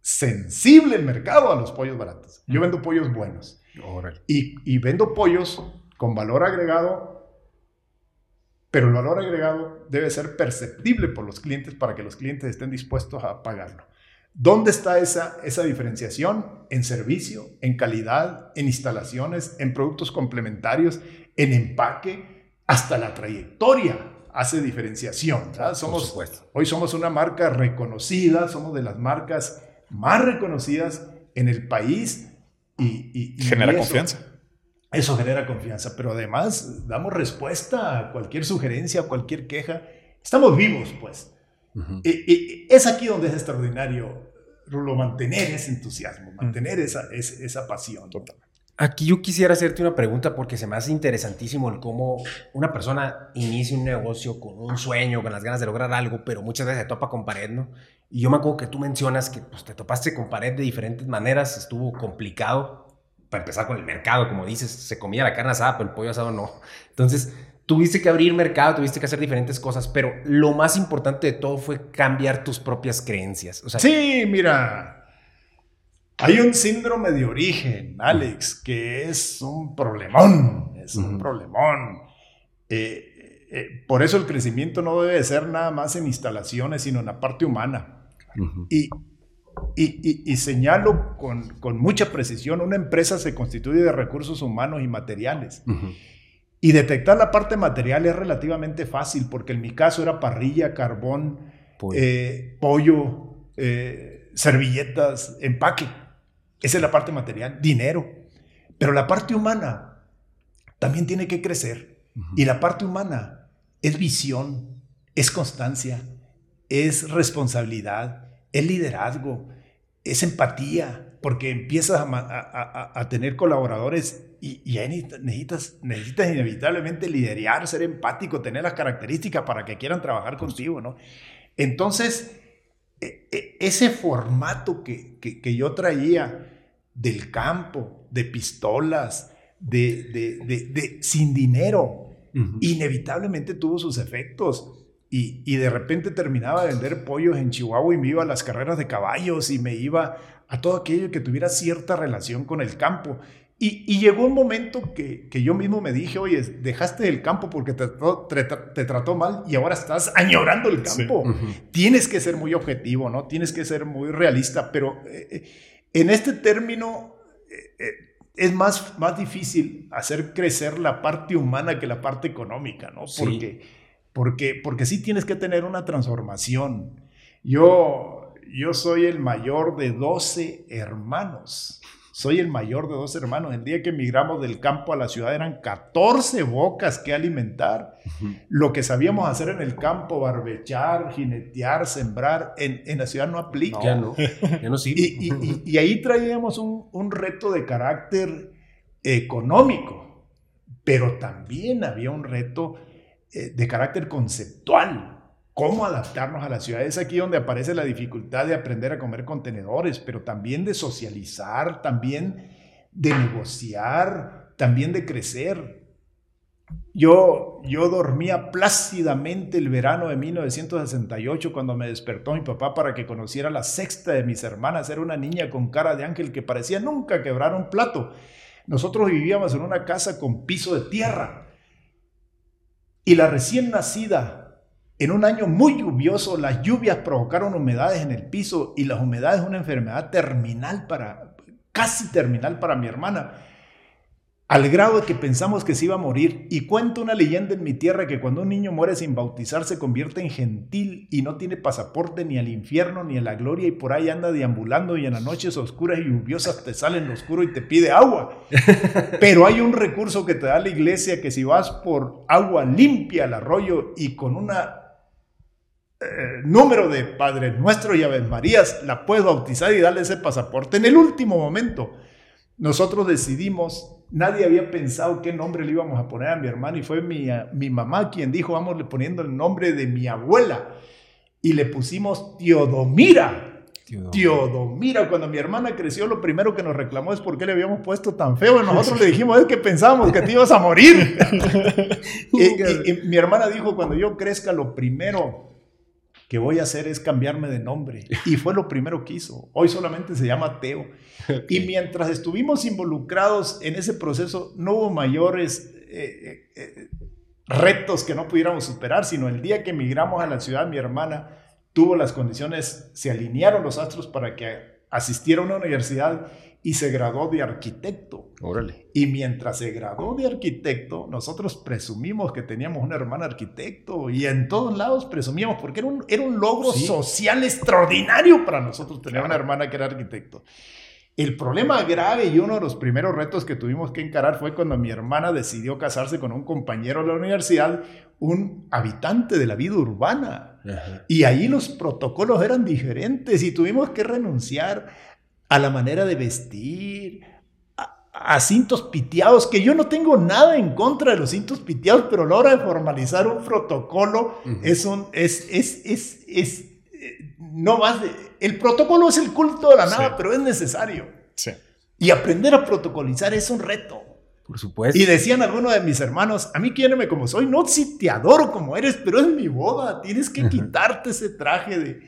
S3: Sensible el mercado a los pollos baratos. Yo vendo pollos buenos. Y, y vendo pollos con valor agregado pero el valor agregado debe ser perceptible por los clientes para que los clientes estén dispuestos a pagarlo. ¿Dónde está esa, esa diferenciación? En servicio, en calidad, en instalaciones, en productos complementarios, en empaque, hasta la trayectoria hace diferenciación. Somos, hoy somos una marca reconocida, somos de las marcas más reconocidas en el país y, y- y
S1: Genera
S3: eso-
S1: confianza.
S3: Eso genera confianza, pero además damos respuesta a cualquier sugerencia, a cualquier queja. Estamos vivos, pues. Y- es aquí donde es extraordinario, Rulo, mantener ese entusiasmo, mantener esa, esa, esa pasión.
S1: Total.
S2: Aquí yo quisiera hacerte una pregunta porque se me hace interesantísimo el cómo una persona inicia un negocio con un sueño, con las ganas de lograr algo, pero muchas veces se topa con pared, ¿no? Y yo me acuerdo que tú mencionas que pues, te topaste con pared de diferentes maneras, estuvo complicado. Para empezar con el mercado, como dices, se comía la carne asada, pero el pollo asado no. Entonces, tuviste que abrir mercado, tuviste que hacer diferentes cosas, pero lo más importante de todo fue cambiar tus propias creencias. O sea,
S3: Sí, mira, hay un síndrome de origen, Alex, que es un problemón, es un
S2: Ujú.
S3: problemón. Eh, eh, por eso el crecimiento no debe ser nada más en instalaciones, sino en la parte humana. Y, y- y- y señalo con, con mucha precisión, una empresa se constituye de recursos humanos y materiales. Y detectar la parte material es relativamente fácil, porque en mi caso era parrilla, carbón,
S2: Pollo.
S3: eh, pollo, eh, servilletas, empaque. Esa es la parte material, dinero. Pero la parte humana también tiene que crecer. Y la parte humana es visión, es constancia, es responsabilidad, es liderazgo, es empatía, porque empiezas a, tener colaboradores y, y ahí necesitas, necesitas, inevitablemente liderar, ser empático, tener las características para que quieran trabajar contigo, ¿no? Entonces, e- e- ese formato que, que- que yo traía del campo, de pistolas, de, de- de- de- sin dinero, inevitablemente tuvo sus efectos. Y, y de repente terminaba de vender pollos en Chihuahua y me iba a las carreras de caballos y me iba a todo aquello que tuviera cierta relación con el campo. Y, y llegó un momento que, que yo mismo me dije, oye, dejaste el campo porque te, trató- te, te trató mal y ahora estás añorando el
S1: Sí.
S3: campo. Tienes que ser muy objetivo, ¿no? Tienes que ser muy realista, pero eh, eh, en este término eh, eh, es más, más difícil hacer crecer la parte humana que la parte económica, ¿no?
S2: Sí.
S3: Porque, porque, sí tienes que tener una transformación. Yo, yo soy el mayor de 12 hermanos. Soy el mayor de dos hermanos. El día que emigramos del campo a la ciudad eran 14 bocas que alimentar. Lo que sabíamos hacer en el campo, barbechar, jinetear, sembrar, en, en la ciudad no aplica.
S2: Ya no, ya no sirve.
S3: Y, y- y- y ahí traíamos un, un reto de carácter económico, pero también había un reto eh, de carácter conceptual. Cómo adaptarnos a la ciudad. Es aquí donde aparece la dificultad de aprender a comer contenedores, pero también de socializar, también de negociar, también de crecer. Yo, yo dormía plácidamente el verano de 1968 cuando me despertó mi papá para que conociera la sexta de mis hermanas. Era una niña con cara de ángel que parecía nunca quebrar un plato. Nosotros vivíamos en una casa con piso de tierra. Y la recién nacida, en un año muy lluvioso, las lluvias provocaron humedades en el piso y las humedades una enfermedad terminal para, casi terminal para mi hermana al grado de que pensamos que se iba a morir. Y cuento una leyenda en mi tierra que cuando un niño muere sin bautizar se convierte en gentil y no tiene pasaporte ni al infierno ni a la gloria y por ahí anda deambulando y en las noches oscuras y lluviosas te sale en lo oscuro y te pide agua. Pero hay un recurso que te da la iglesia que si vas por agua limpia al arroyo y con un eh, número de Padres Nuestros y Aves Marías, la puedes bautizar y darle ese pasaporte. En el último momento, nosotros decidimos Nadie había pensado qué nombre le íbamos a poner a mi hermana y fue mi, mi mamá quien dijo, vamos poniendo el nombre de mi abuela. Y le pusimos Teodomira. Teodomira. Cuando mi hermana creció, lo primero que nos reclamó es por qué le habíamos puesto tan feo. Y nosotros le dijimos, es que pensábamos que te ibas a morir. y mi hermana dijo, cuando yo crezca, lo primero que voy a hacer es cambiarme de nombre. Y fue lo primero que hizo. Hoy solamente se llama Teo. Y mientras estuvimos involucrados en ese proceso, no hubo mayores eh, eh, eh, retos que no pudiéramos superar, sino el día que emigramos a la ciudad, mi hermana tuvo las condiciones, se alinearon los astros para que asistiera a una universidad y se graduó de arquitecto.
S2: Órale.
S3: Y mientras se graduó de arquitecto, nosotros presumimos que teníamos una hermana arquitecto y en todos lados presumíamos porque era un, era un logro social extraordinario para nosotros tener una hermana que era arquitecto. El problema grave y uno de los primeros retos que tuvimos que encarar fue cuando mi hermana decidió casarse con un compañero de la universidad, un habitante de la vida urbana. Y ahí los protocolos eran diferentes y tuvimos que renunciar a la manera de vestir, a, cintos piteados, que yo no tengo nada en contra de los cintos piteados, pero a la hora de formalizar un protocolo es un, es, es, es, es, no más de, el protocolo es el culto de la nada, pero es necesario.
S1: Sí.
S3: Y aprender a protocolizar es un reto.
S2: Por supuesto.
S3: Y decían algunos de mis hermanos, a mí quiéreme como soy, no si te adoro como eres, pero es mi boda, tienes que quitarte ese traje de,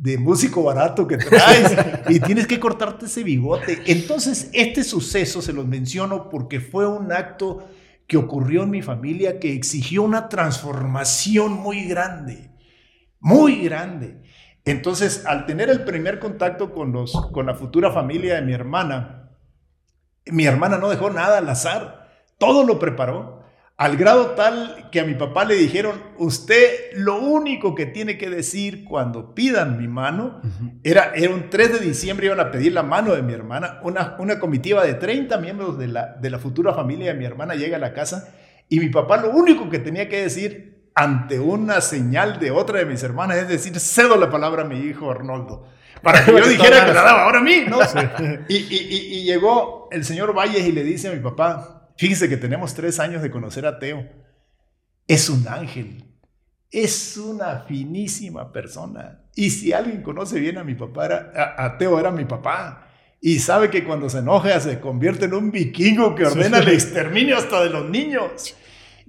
S3: de músico barato que traes y tienes que cortarte ese bigote. Entonces, este suceso se los menciono porque fue un acto que ocurrió en mi familia que exigió una transformación muy grande, muy grande. Entonces, al tener el primer contacto con, los, con la futura familia de mi hermana, mi hermana no dejó nada al azar, todo lo preparó al grado tal que a mi papá le dijeron, usted lo único que tiene que decir cuando pidan mi mano, era, era un 3 de diciembre, iban a pedir la mano de mi hermana, una, una comitiva de 30 miembros de la, de la futura familia de mi hermana llega a la casa y mi papá lo único que tenía que decir ante una señal de otra de mis hermanas es decir, cedo la palabra a mi hijo Arnoldo. Para que yo dijera que la daba ahora a mí, ¿no? Y, y, y llegó el señor Valles y le dice a mi papá, Fíjense que tenemos tres años de conocer a Teo. Es un ángel. Es una finísima persona. Y si alguien conoce bien a mi papá, a, Teo era mi papá. Y sabe que cuando se enoja se convierte en un vikingo que ordena el exterminio hasta de los niños.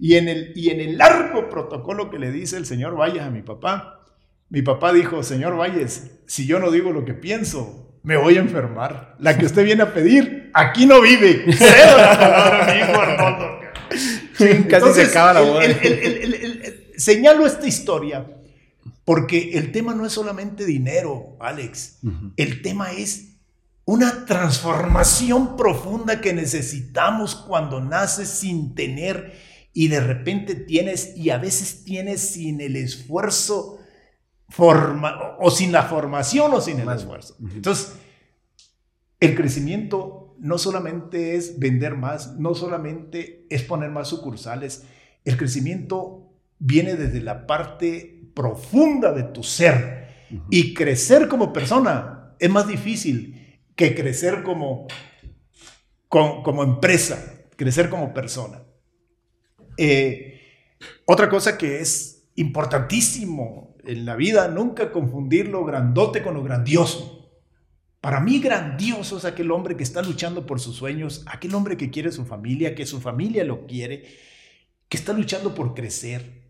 S3: Y en, el, y en el largo protocolo que le dice el señor Valles a mi papá, mi papá dijo, señor Valles, si yo no digo lo que pienso, me voy a enfermar. La que usted viene a pedir, aquí no vive. Cedo la palabra mi hijo Arnoldo.
S2: Casi se acaba la boda.
S3: señalo esta historia porque el tema no es solamente dinero, Alex. El tema es una transformación profunda que necesitamos cuando naces sin tener y de repente tienes y a veces tienes sin el esfuerzo forma, o sin la formación o sin el esfuerzo. Entonces, el crecimiento no solamente es vender más, no solamente es poner más sucursales, el crecimiento viene desde la parte profunda de tu ser. Y crecer como persona es más difícil que crecer como, como, empresa, crecer como persona. Eh, Otra cosa que es importantísimo en la vida, nunca confundir lo grandote con lo grandioso. Para mí grandioso es aquel hombre que está luchando por sus sueños, aquel hombre que quiere su familia, que su familia lo quiere, que está luchando por crecer,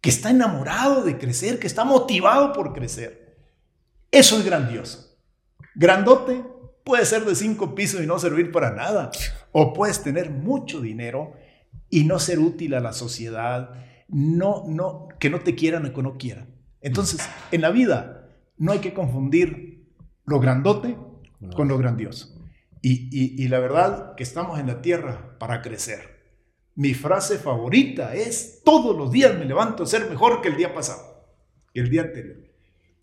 S3: que está enamorado de crecer, que está motivado por crecer. Eso es grandioso. Grandote puede ser de cinco pisos y no servir para nada, o puedes tener mucho dinero y no ser útil a la sociedad, no, no, que no te quieran o que no quieran. Entonces, en la vida no hay que confundir lo grandote con lo grandioso. Y, la verdad que estamos en la tierra para crecer. Mi frase favorita es, todos los días me levanto a ser mejor que el día pasado, que el día anterior.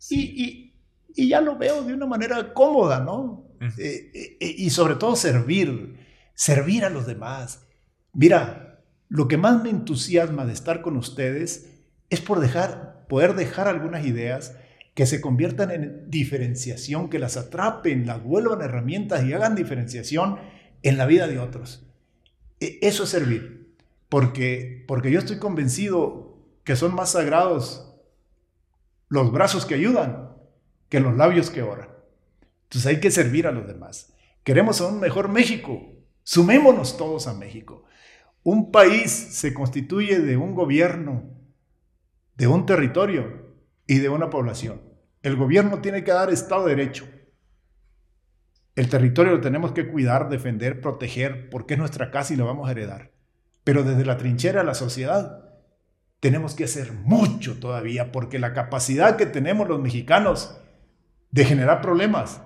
S3: Y, ya lo veo de una manera cómoda, ¿no? Eh, eh, eh, y sobre todo servir, servir a los demás. Mira, lo que más me entusiasma de estar con ustedes es por dejar, poder dejar algunas ideas que se conviertan en diferenciación, que las atrapen, las vuelvan herramientas y hagan diferenciación en la vida de otros. E, eso es servir, porque, porque yo estoy convencido que son más sagrados los brazos que ayudan que los labios que oran. Entonces hay que servir a los demás. Queremos un mejor México. Sumémonos todos a México. Un país se constituye de un gobierno, de un territorio, y de una población. El gobierno tiene que dar Estado de Derecho. El territorio lo tenemos que cuidar, defender, proteger, porque es nuestra casa y lo vamos a heredar. Pero desde la trinchera de la sociedad tenemos que hacer mucho todavía, porque la capacidad que tenemos los mexicanos de generar problemas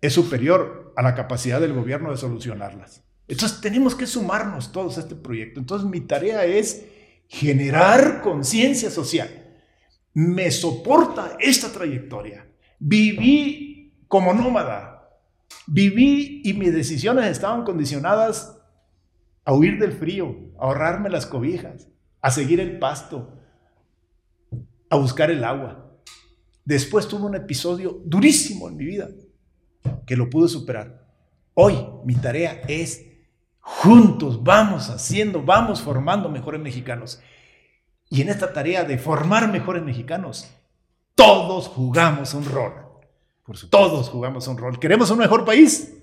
S3: es superior a la capacidad del gobierno de solucionarlas. Entonces tenemos que sumarnos todos a este proyecto. Entonces mi tarea es generar conciencia social me soporta esta trayectoria. Viví como nómada. Viví y mis decisiones estaban condicionadas a huir del frío, a ahorrarme las cobijas, a seguir el pasto, a buscar el agua. Después tuve un episodio durísimo en mi vida que lo pude superar. Hoy mi tarea es juntos, vamos haciendo, vamos formando mejores mexicanos. Y en esta tarea de formar mejores mexicanos, todos jugamos un rol. Todos jugamos un rol. ¿Queremos un mejor país?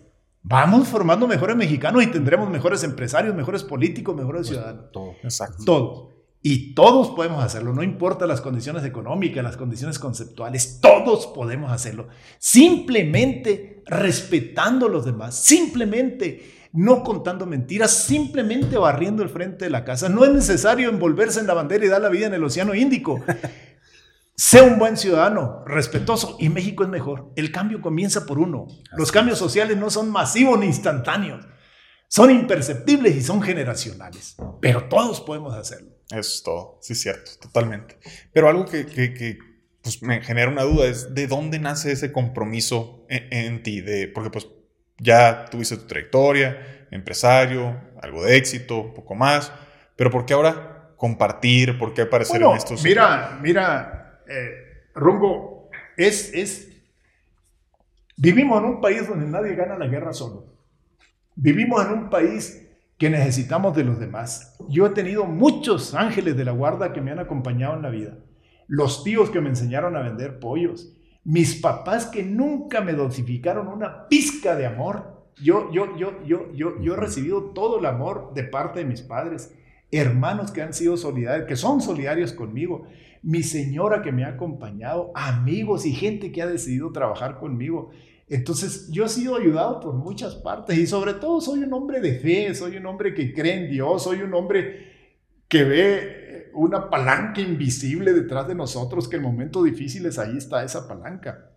S3: Vamos formando mejores mexicanos y tendremos mejores empresarios, mejores políticos, mejores ciudadanos.
S1: Todo, exacto.
S3: Todos. Y todos podemos hacerlo, no importa las condiciones económicas, las condiciones conceptuales, todos podemos hacerlo. Simplemente respetando a los demás, simplemente no contando mentiras, simplemente barriendo el frente de la casa. No es necesario envolverse en la bandera y dar la vida en el Océano Índico. Sea un buen ciudadano, respetuoso, y México es mejor. El cambio comienza por uno. Los cambios sociales no son masivos ni instantáneos. Son imperceptibles y son generacionales. Pero todos podemos hacerlo.
S1: Eso es todo. Sí, es cierto, totalmente. Pero algo que, pues, me genera una duda es de dónde nace ese compromiso en, en ti. De, porque pues ya tuviste tu trayectoria, empresario, algo de éxito, poco más, pero ¿por qué ahora compartir? ¿Por qué aparecer en estos?
S3: Mira, mira, eh, Rungo, es, es, vivimos en un país donde nadie gana la guerra solo. Vivimos en un país que necesitamos de los demás. Yo he tenido muchos ángeles de la guarda que me han acompañado en la vida. Los tíos que me enseñaron a vender pollos, mis papás que nunca me dosificaron una pizca de amor. Yo, yo, yo, yo, yo, yo he recibido todo el amor de parte de mis padres, hermanos que han sido solidarios, que son solidarios conmigo, mi señora que me ha acompañado, amigos y gente que ha decidido trabajar conmigo. Entonces, yo he sido ayudado por muchas partes y sobre todo soy un hombre de fe, soy un hombre que cree en Dios, soy un hombre que ve una palanca invisible detrás de nosotros, que en momentos difíciles ahí está esa palanca.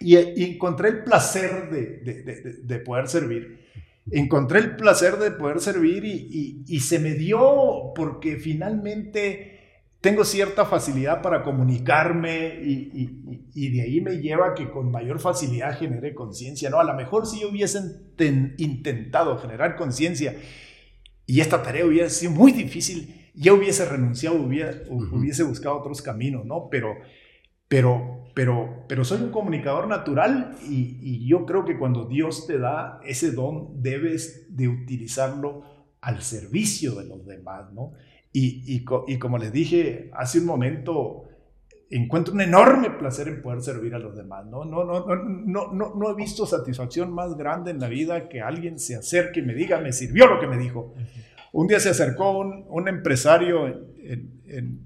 S3: Y, encontré el placer de, poder servir. Encontré el placer de poder servir y, se me dio porque finalmente tengo cierta facilidad para comunicarme y, de ahí me lleva que con mayor facilidad genere conciencia. No, a lo mejor si yo hubiese intentado generar conciencia y esta tarea hubiera sido muy difícil, ya hubiese renunciado, hubiese, hubiese buscado otros caminos, ¿no? Pero, pero, pero, pero soy un comunicador natural y, y, yo creo que cuando Dios te da ese don, debes de utilizarlo al servicio de los demás, ¿no? Y, y, y como les dije hace un momento, encuentro un enorme placer en poder servir a los demás. ¿no? No, no, no, no, no, he visto satisfacción más grande en la vida que alguien se acerque y me diga, me sirvió lo que me dijo. Un día se acercó un, un empresario en, en,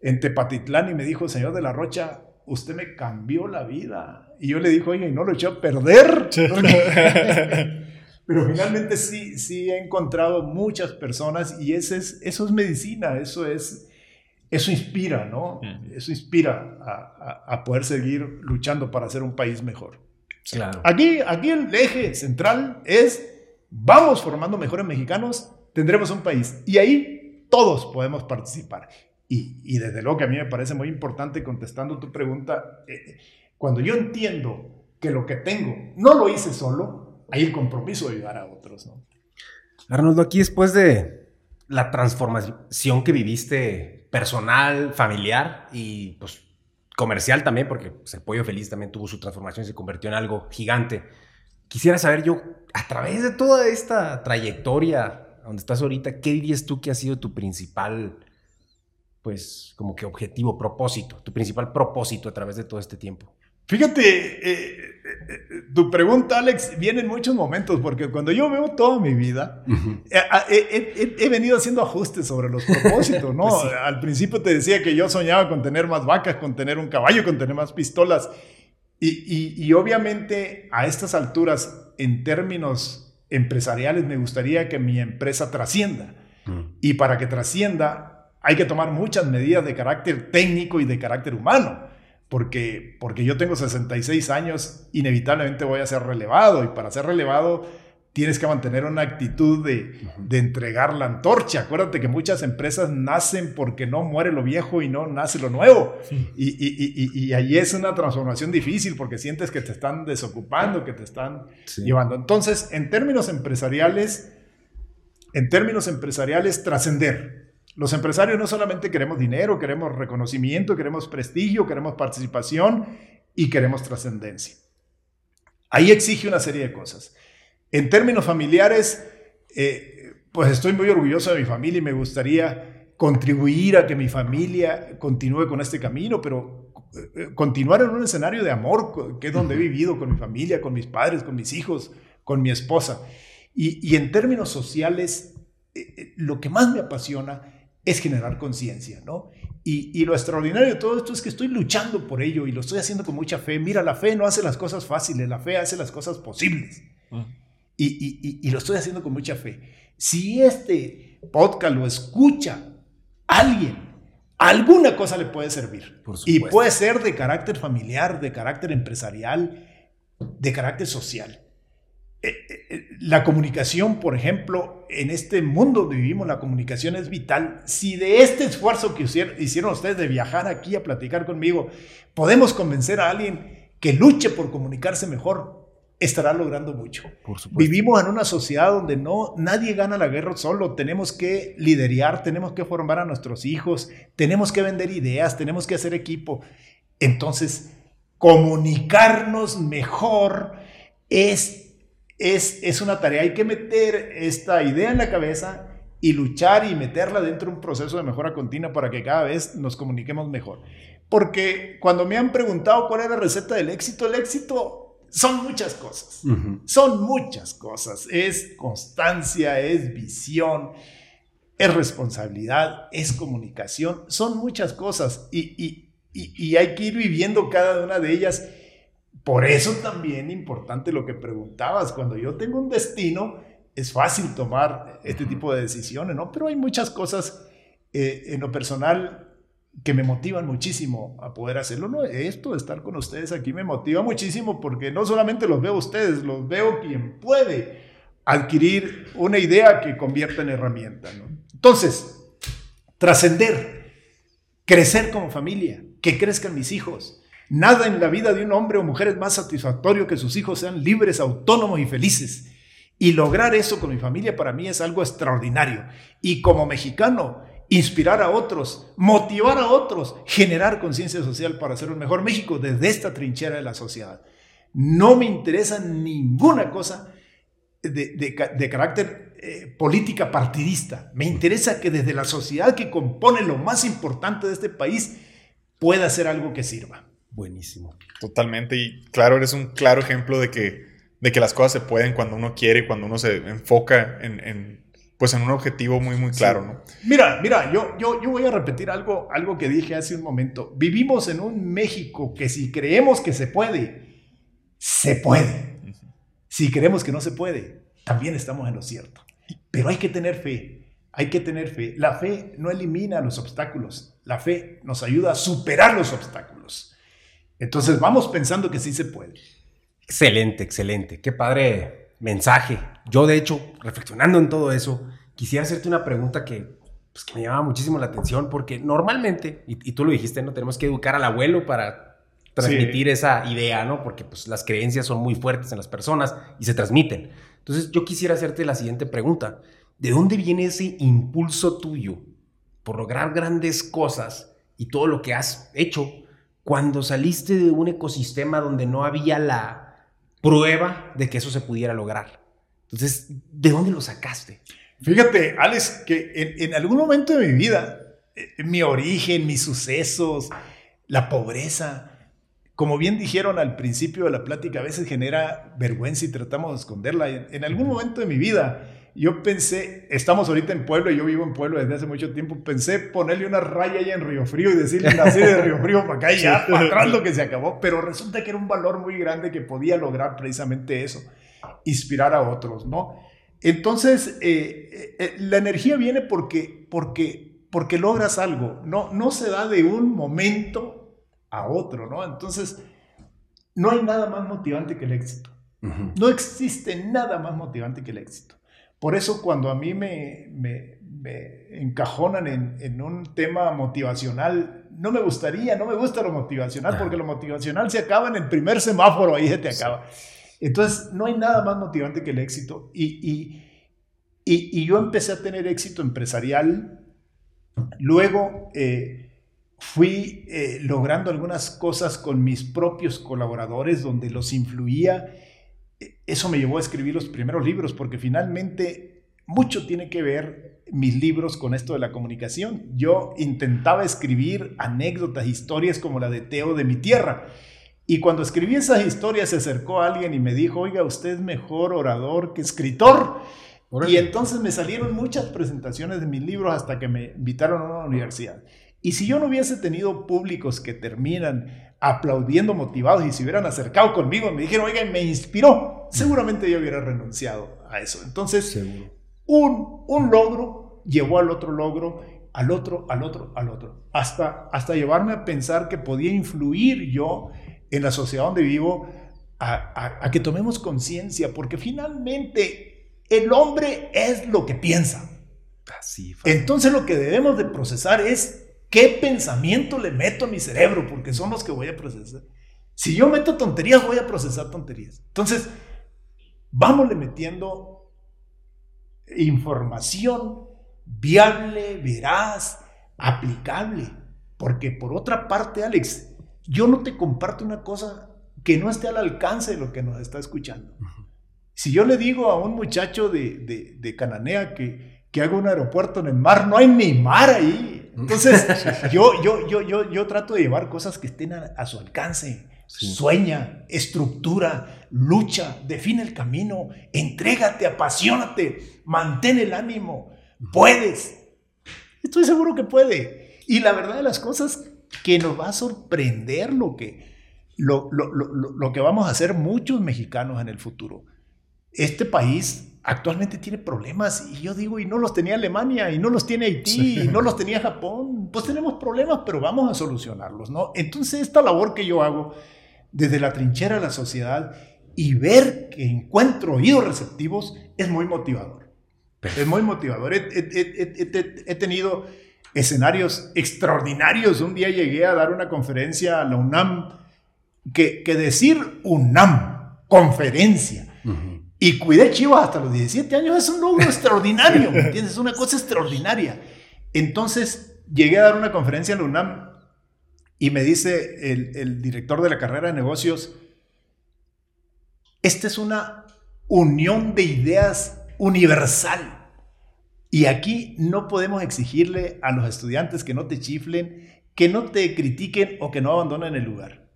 S3: en, Tepatitlán y me dijo, señor de la Rocha, usted me cambió la vida. Y yo le dije, oye, ¿y no lo eché a perder? Pero finalmente sí, sí he encontrado muchas personas y ese es, eso es medicina, eso es eso inspira, ¿no? Eso inspira a, poder seguir luchando para hacer un país mejor. Claro. Aquí, aquí el eje central es, vamos formando mejores mexicanos, tendremos un país. Y ahí todos podemos participar. Y, desde luego que a mí me parece muy importante, contestando tu pregunta, eh, cuando yo entiendo que lo que tengo no lo hice solo, hay el compromiso de ayudar a otros, ¿no?
S2: Arnoldo, aquí después de la transformación que viviste personal, familiar y pues comercial también, porque pues, el Pollo Feliz también tuvo su transformación y se convirtió en algo gigante. Quisiera saber yo, a través de toda esta trayectoria donde estás ahorita, ¿qué dirías tú que ha sido tu principal, pues, como que objetivo, propósito, tu principal propósito a través de todo este tiempo?
S3: Fíjate, eh, eh, eh, tu pregunta, Alex, viene en muchos momentos, porque cuando yo veo toda mi vida, he, venido haciendo ajustes sobre los propósitos, ¿no? Pues Al principio te decía que yo soñaba con tener más vacas, con tener un caballo, con tener más pistolas. Y, obviamente a estas alturas, en términos empresariales, me gustaría que mi empresa trascienda. Y para que trascienda, hay que tomar muchas medidas de carácter técnico y de carácter humano porque, porque yo tengo 66 años, inevitablemente voy a ser relevado y para ser relevado tienes que mantener una actitud de, de, entregar la antorcha. Acuérdate que muchas empresas nacen porque no muere lo viejo y no nace lo nuevo. Y, y, y, y, ahí es una transformación difícil porque sientes que te están desocupando, que te están llevando. Entonces, en términos empresariales, en términos empresariales, trascender. Los empresarios no solamente queremos dinero, queremos reconocimiento, queremos prestigio, queremos participación y queremos trascendencia. Ahí exige una serie de cosas. En términos familiares, eh, pues estoy muy orgulloso de mi familia y me gustaría contribuir a que mi familia continúe con este camino, pero eh, continuar en un escenario de amor, que es donde he vivido con mi familia, con mis padres, con mis hijos, con mi esposa. Y, en términos sociales, eh, lo que más me apasiona es generar conciencia, ¿no? Y, lo extraordinario de todo esto es que estoy luchando por ello y lo estoy haciendo con mucha fe. Mira, la fe no hace las cosas fáciles, la fe hace las cosas posibles. Ah. Y, y, lo estoy haciendo con mucha fe. Si este podcast lo escucha alguien, alguna cosa le puede servir. y puede ser de carácter familiar, de carácter empresarial, de carácter social. Eh, eh, eh, la comunicación, por ejemplo, en este mundo donde vivimos, la comunicación es vital. Si de este esfuerzo que hicieron ustedes de viajar aquí a platicar conmigo, podemos convencer a alguien que luche por comunicarse mejor, estará logrando mucho. Vivimos en una sociedad donde no nadie gana la guerra solo, tenemos que liderar, tenemos que formar a nuestros hijos, tenemos que vender ideas, tenemos que hacer equipo. Entonces, comunicarnos mejor es es, una tarea. Hay que meter esta idea en la cabeza y luchar y meterla dentro de un proceso de mejora continua para que cada vez nos comuniquemos mejor. Porque cuando me han preguntado cuál es la receta del éxito, el éxito son muchas cosas. Son muchas cosas. Es constancia, es visión, es responsabilidad, es comunicación. Son muchas cosas y, y hay que ir viviendo cada una de ellas por eso también importante lo que preguntabas, cuando yo tengo un destino, es fácil tomar este tipo de decisiones, ¿no? Pero hay muchas cosas eh, en lo personal que me motivan muchísimo a poder hacerlo. ¿no? Esto de estar con ustedes aquí me motiva muchísimo porque no solamente los veo ustedes, los veo quien puede adquirir una idea que convierta en herramienta. Entonces, trascender, crecer como familia, que crezcan mis hijos, Nada en la vida de un hombre o mujer es más satisfactorio que sus hijos sean libres, autónomos y felices. Y lograr eso con mi familia para mí es algo extraordinario. Y como mexicano, inspirar a otros, motivar a otros, generar conciencia social para hacer un mejor México desde esta trinchera de la sociedad. No me interesa ninguna cosa de, carácter eh, política partidista. Me interesa que desde la sociedad que compone lo más importante de este país pueda hacer algo que sirva.
S2: Buenísimo.
S1: Totalmente. Y claro, eres un claro ejemplo de que, de que las cosas se pueden cuando uno quiere, cuando uno se enfoca en, pues en un objetivo muy, muy claro, ¿no?
S3: Mira, mira, yo, yo, yo voy a repetir algo, algo que dije hace un momento. Vivimos en un México que si creemos que se puede, se puede. Si creemos que no se puede, también estamos en lo cierto. Pero hay que tener fe, hay que tener fe. La fe no elimina los obstáculos, la fe nos ayuda a superar los obstáculos. Entonces vamos pensando que sí se puede.
S2: Excelente, excelente. Qué padre mensaje. Yo, de hecho, reflexionando en todo eso, quisiera hacerte una pregunta que, pues, me llama muchísimo la atención, porque normalmente, y, y, tú lo dijiste, no tenemos que educar al abuelo para transmitir esa idea, ¿no? Porque pues las creencias son muy fuertes en las personas y se transmiten. Entonces yo quisiera hacerte la siguiente pregunta. ¿De dónde viene ese impulso tuyo por lograr grandes cosas y todo lo que has hecho cuando saliste de un ecosistema donde no había la prueba de que eso se pudiera lograr? Entonces, ¿de dónde lo sacaste?
S3: Fíjate, Alex, que en, algún momento de mi vida, eh, mi origen, mis sucesos, la pobreza, como bien dijeron al principio de la plática, a veces genera vergüenza y tratamos de esconderla. En algún momento de mi vida, yo pensé, estamos ahorita en Pueblo, yo vivo en Pueblo desde hace mucho tiempo, pensé ponerle una raya ahí en Río Frío y decirle nací de Río Frío para acá y ya, para atrás lo que se acabó. Pero resulta que era un valor muy grande que podía lograr precisamente eso, inspirar a otros, ¿no? Entonces, eh, eh, eh, la energía viene porque, porque, porque logras algo, no, no se da de un momento a otro, ¿no? Entonces, no hay nada más motivante que el éxito. No existe nada más motivante que el éxito. Por eso cuando a mí me, me, encajonan en, en, un tema motivacional, no me gustaría, no me gusta lo motivacional, porque lo motivacional se acaba en el primer semáforo, ahí se te acaba. Entonces, no hay nada más motivante que el éxito. Y, y, y, y yo empecé a tener éxito empresarial. Luego, eh, fui eh, logrando algunas cosas con mis propios colaboradores donde los influía. Eso me llevó a escribir los primeros libros porque finalmente mucho tiene que ver mis libros con esto de la comunicación. Yo intentaba escribir anécdotas, historias como la de Teo de mi tierra. Y cuando escribí esas historias se acercó alguien y me dijo, oiga, usted es mejor orador que escritor. Y entonces me salieron muchas presentaciones de mis libros hasta que me invitaron a una universidad. Y si yo no hubiese tenido públicos que terminan aplaudiendo motivados y se hubieran acercado conmigo y me dijeron, oiga, me inspiró, seguramente yo hubiera renunciado a eso. Entonces, un, un logro llevó al otro logro, al otro, al otro, al otro, hasta, hasta llevarme a pensar que podía influir yo en la sociedad donde vivo a, a que tomemos conciencia, porque finalmente el hombre es lo que piensa. Así Entonces lo que debemos de procesar es ¿Qué pensamiento le meto a mi cerebro? Porque son los que voy a procesar. Si yo meto tonterías, voy a procesar tonterías. Entonces, vámonos metiendo información viable, veraz, aplicable. Porque por otra parte, Alex, yo no te comparto una cosa que no esté al alcance de lo que nos está escuchando. Si yo le digo a un muchacho de, de Cananea que, que haga un aeropuerto en el mar, no hay ni mar ahí. Entonces, yo, yo, yo, yo, yo trato de llevar cosas que estén a, su alcance. Sueña, estructura, lucha, define el camino, entrégate, apasionate, mantén el ánimo. Puedes. Estoy seguro que puede. Y la verdad de las cosas que nos va a sorprender lo que, lo, lo, lo, lo que vamos a hacer muchos mexicanos en el futuro. Este país actualmente tiene problemas y yo digo, y no los tenía Alemania, y no los tiene Haití, y no los tenía Japón, pues tenemos problemas, pero vamos a solucionarlos, ¿no? Entonces esta labor que yo hago desde la trinchera de la sociedad y ver que encuentro oídos receptivos es muy motivador. Es muy motivador. He, tenido escenarios extraordinarios. Un día llegué a dar una conferencia a la UNAM, que, que decir UNAM, conferencia, y cuidé chivas hasta los 17 años, es un logro extraordinario, ¿me entiendes? Es una cosa extraordinaria. Entonces, llegué a dar una conferencia en la UNAM y me dice el, el director de la carrera de negocios, esta es una unión de ideas universal. Y aquí no podemos exigirle a los estudiantes que no te chiflen, que no te critiquen o que no abandonen el lugar.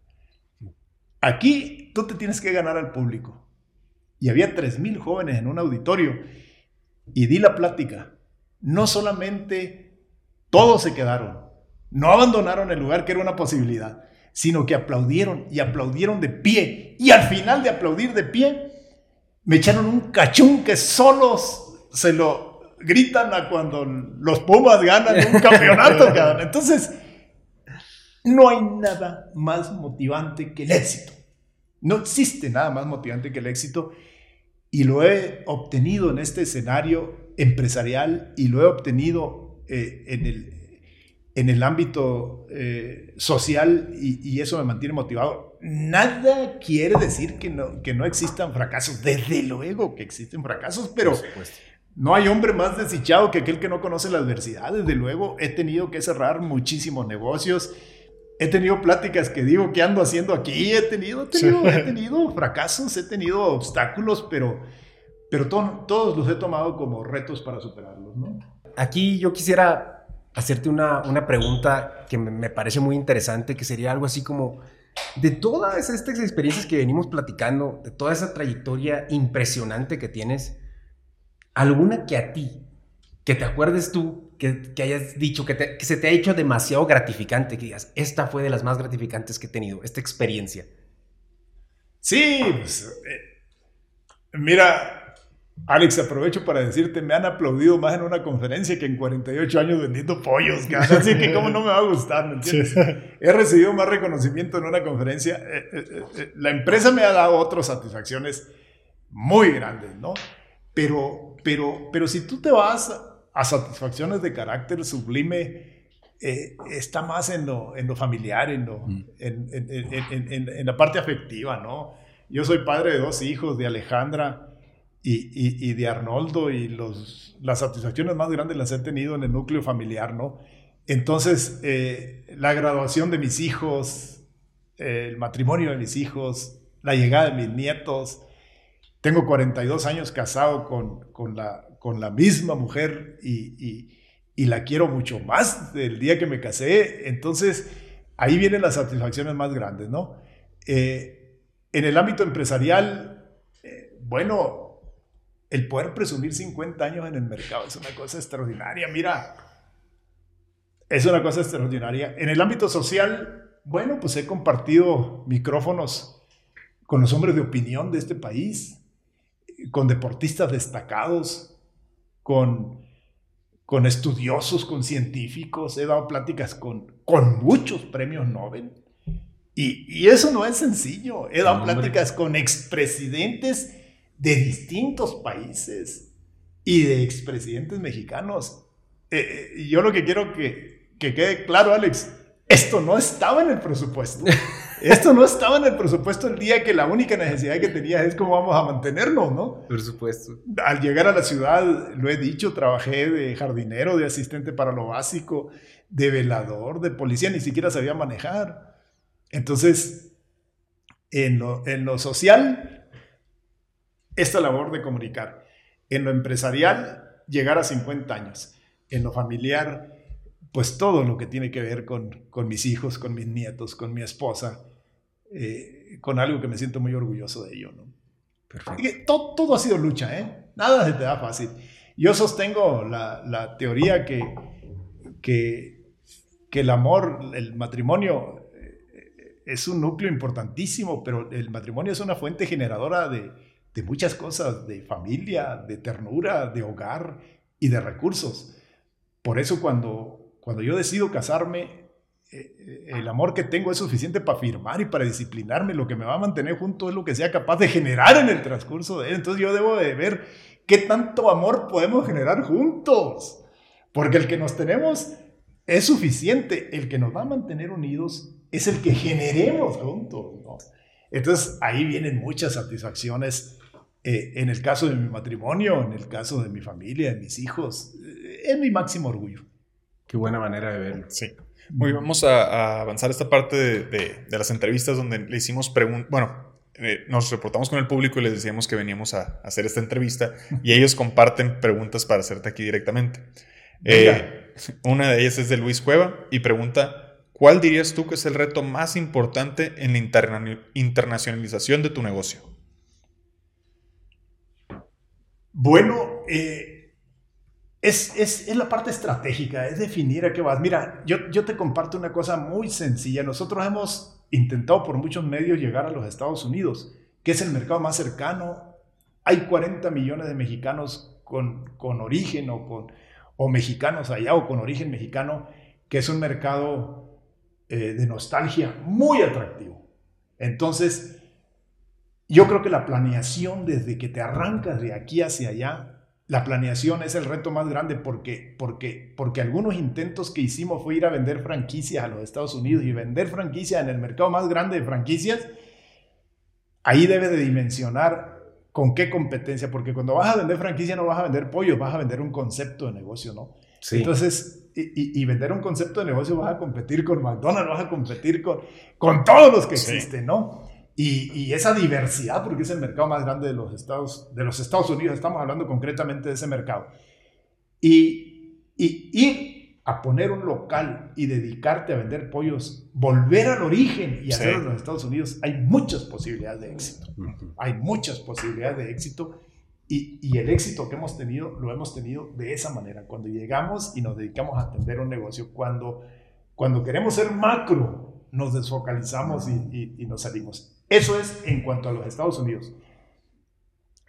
S3: Aquí tú te tienes que ganar al público. Y había 3.000 jóvenes en un auditorio y di la plática. No solamente todos se quedaron, no abandonaron el lugar que era una posibilidad, sino que aplaudieron y aplaudieron de pie. Y al final de aplaudir de pie, me echaron un cachún que solos se lo gritan a cuando los Pumas ganan un campeonato. Entonces, no hay nada más motivante que el éxito. No existe nada más motivante que el éxito. Y lo he obtenido en este escenario empresarial y lo he obtenido eh, en el en el ámbito eh, social y, eso me mantiene motivado. Nada quiere decir que no, que no existan fracasos. Desde luego que existen fracasos, pero no hay hombre más desdichado que aquel que no conoce la adversidad. Desde luego he tenido que cerrar muchísimos negocios. He tenido pláticas que digo, ¿qué ando haciendo aquí? He tenido, he tenido, fracasos, he tenido obstáculos, pero, pero todos los he tomado como retos para superarlos. ¿no?
S2: Aquí yo quisiera hacerte una, una pregunta que me, parece muy interesante, que sería algo así como, de todas estas experiencias que venimos platicando, de toda esa trayectoria impresionante que tienes, ¿alguna que a ti, que te acuerdes tú, que, que hayas dicho, que, que, se te ha hecho demasiado gratificante, que digas, esta fue de las más gratificantes que he tenido, esta experiencia?
S3: Sí, pues, eh, mira, Alex, aprovecho para decirte, me han aplaudido más en una conferencia que en 48 años vendiendo pollos, así que cómo no me va a gustar, ¿me entiendes? He recibido más reconocimiento en una conferencia. Eh, eh, eh, la empresa me ha dado otras satisfacciones muy grandes, ¿no? Pero, pero, pero si tú te vas a satisfacciones de carácter sublime, está más en lo, en lo familiar, en, lo, mm. en, en, en la parte afectiva, ¿no? Yo soy padre de dos hijos, de Alejandra y, de Arnoldo y los, las satisfacciones más grandes las he tenido en el núcleo familiar, ¿no? Entonces, eh, la graduación de mis hijos, el matrimonio de mis hijos, la llegada de mis nietos, tengo 42 años casado con, con, la, con la misma mujer y, y, la quiero mucho más del día que me casé, entonces ahí vienen las satisfacciones más grandes, ¿no? Eh, en el ámbito empresarial, eh, bueno, el poder presumir 50 años en el mercado es una cosa extraordinaria. Mira, es una cosa extraordinaria. En el ámbito social, bueno, pues he compartido micrófonos con los hombres de opinión de este país, con deportistas destacados, con, con estudiosos, con científicos. He dado pláticas con, con muchos premios Nobel. Y, y eso no es sencillo. He dado pláticas con expresidentes de distintos países y de expresidentes mexicanos. Eh, eh, yo lo que quiero que, que quede claro, Alex, esto no estaba en el presupuesto. Esto no estaba en el presupuesto el día que la única necesidad que tenía es cómo vamos a mantenernos, ¿no?
S2: Por supuesto.
S3: Al llegar a la ciudad, lo he dicho, trabajé de jardinero, de asistente para lo básico, de velador, de policía, ni siquiera sabía manejar. Entonces, en lo, en lo social, esta labor de comunicar. En lo empresarial, llegar a 50 años. En lo familiar, pues todo lo que tiene que ver con, con mis hijos, con mis nietos, con mi esposa, eh, con algo que me siento muy orgulloso de ello. ¿no? Todo, todo, ha sido lucha, ¿eh? Nada se te da fácil. Yo sostengo la, la teoría que, que, que, el amor, el matrimonio eh, es un núcleo importantísimo, pero el matrimonio es una fuente generadora de, de muchas cosas, de familia, de ternura, de hogar y de recursos. Por eso cuando, cuando yo decido casarme, eh, eh, el amor que tengo es suficiente para firmar y para disciplinarme. Lo que me va a mantener junto es lo que sea capaz de generar en el transcurso de él. Entonces yo debo de ver qué tanto amor podemos generar juntos. Porque el que nos tenemos es suficiente. El que nos va a mantener unidos es el que generemos juntos. Entonces ahí vienen muchas satisfacciones eh, en el caso de mi matrimonio, en el caso de mi familia, de mis hijos, eh, es mi máximo orgullo.
S2: Qué buena manera de verlo.
S1: Sí. Muy, vamos a, avanzar esta parte de, de, las entrevistas donde le hicimos preguntas, bueno, eh, nos reportamos con el público y les decíamos que veníamos a, hacer esta entrevista y ellos comparten preguntas para hacerte aquí directamente. Eh, una de ellas es de Luis Cueva y pregunta, ¿cuál dirías tú que es el reto más importante en la internacionalización de tu negocio?
S3: Bueno, eh, es, es, es, la parte estratégica, es definir a qué vas. Mira, yo, yo te comparto una cosa muy sencilla. Nosotros hemos intentado por muchos medios llegar a los Estados Unidos, que es el mercado más cercano. Hay 40 millones de mexicanos con, con origen o, con, o mexicanos allá o con origen mexicano, que es un mercado eh, de nostalgia muy atractivo. Entonces, yo creo que la planeación desde que te arrancas de aquí hacia allá la planeación es el reto más grande porque, porque, porque algunos intentos que hicimos fue ir a vender franquicias a los Estados Unidos y vender franquicias en el mercado más grande de franquicias. Ahí debe de dimensionar con qué competencia, porque cuando vas a vender franquicia no vas a vender pollo, vas a vender un concepto de negocio, ¿no? Sí. Entonces, y, y, vender un concepto de negocio vas a competir con McDonald's, vas a competir con, con todos los que existen, ¿no? Y, esa diversidad, porque es el mercado más grande de los, Estados, de los Estados Unidos, estamos hablando concretamente de ese mercado. Y, y ir a poner un local y dedicarte a vender pollos, volver al origen y hacerlo en los Estados Unidos, hay muchas posibilidades de éxito. Hay muchas posibilidades de éxito. Y, y, el éxito que hemos tenido, lo hemos tenido de esa manera. Cuando llegamos y nos dedicamos a atender un negocio, cuando, cuando queremos ser macro, nos desfocalizamos y, y nos salimos. Eso es en cuanto a los Estados Unidos.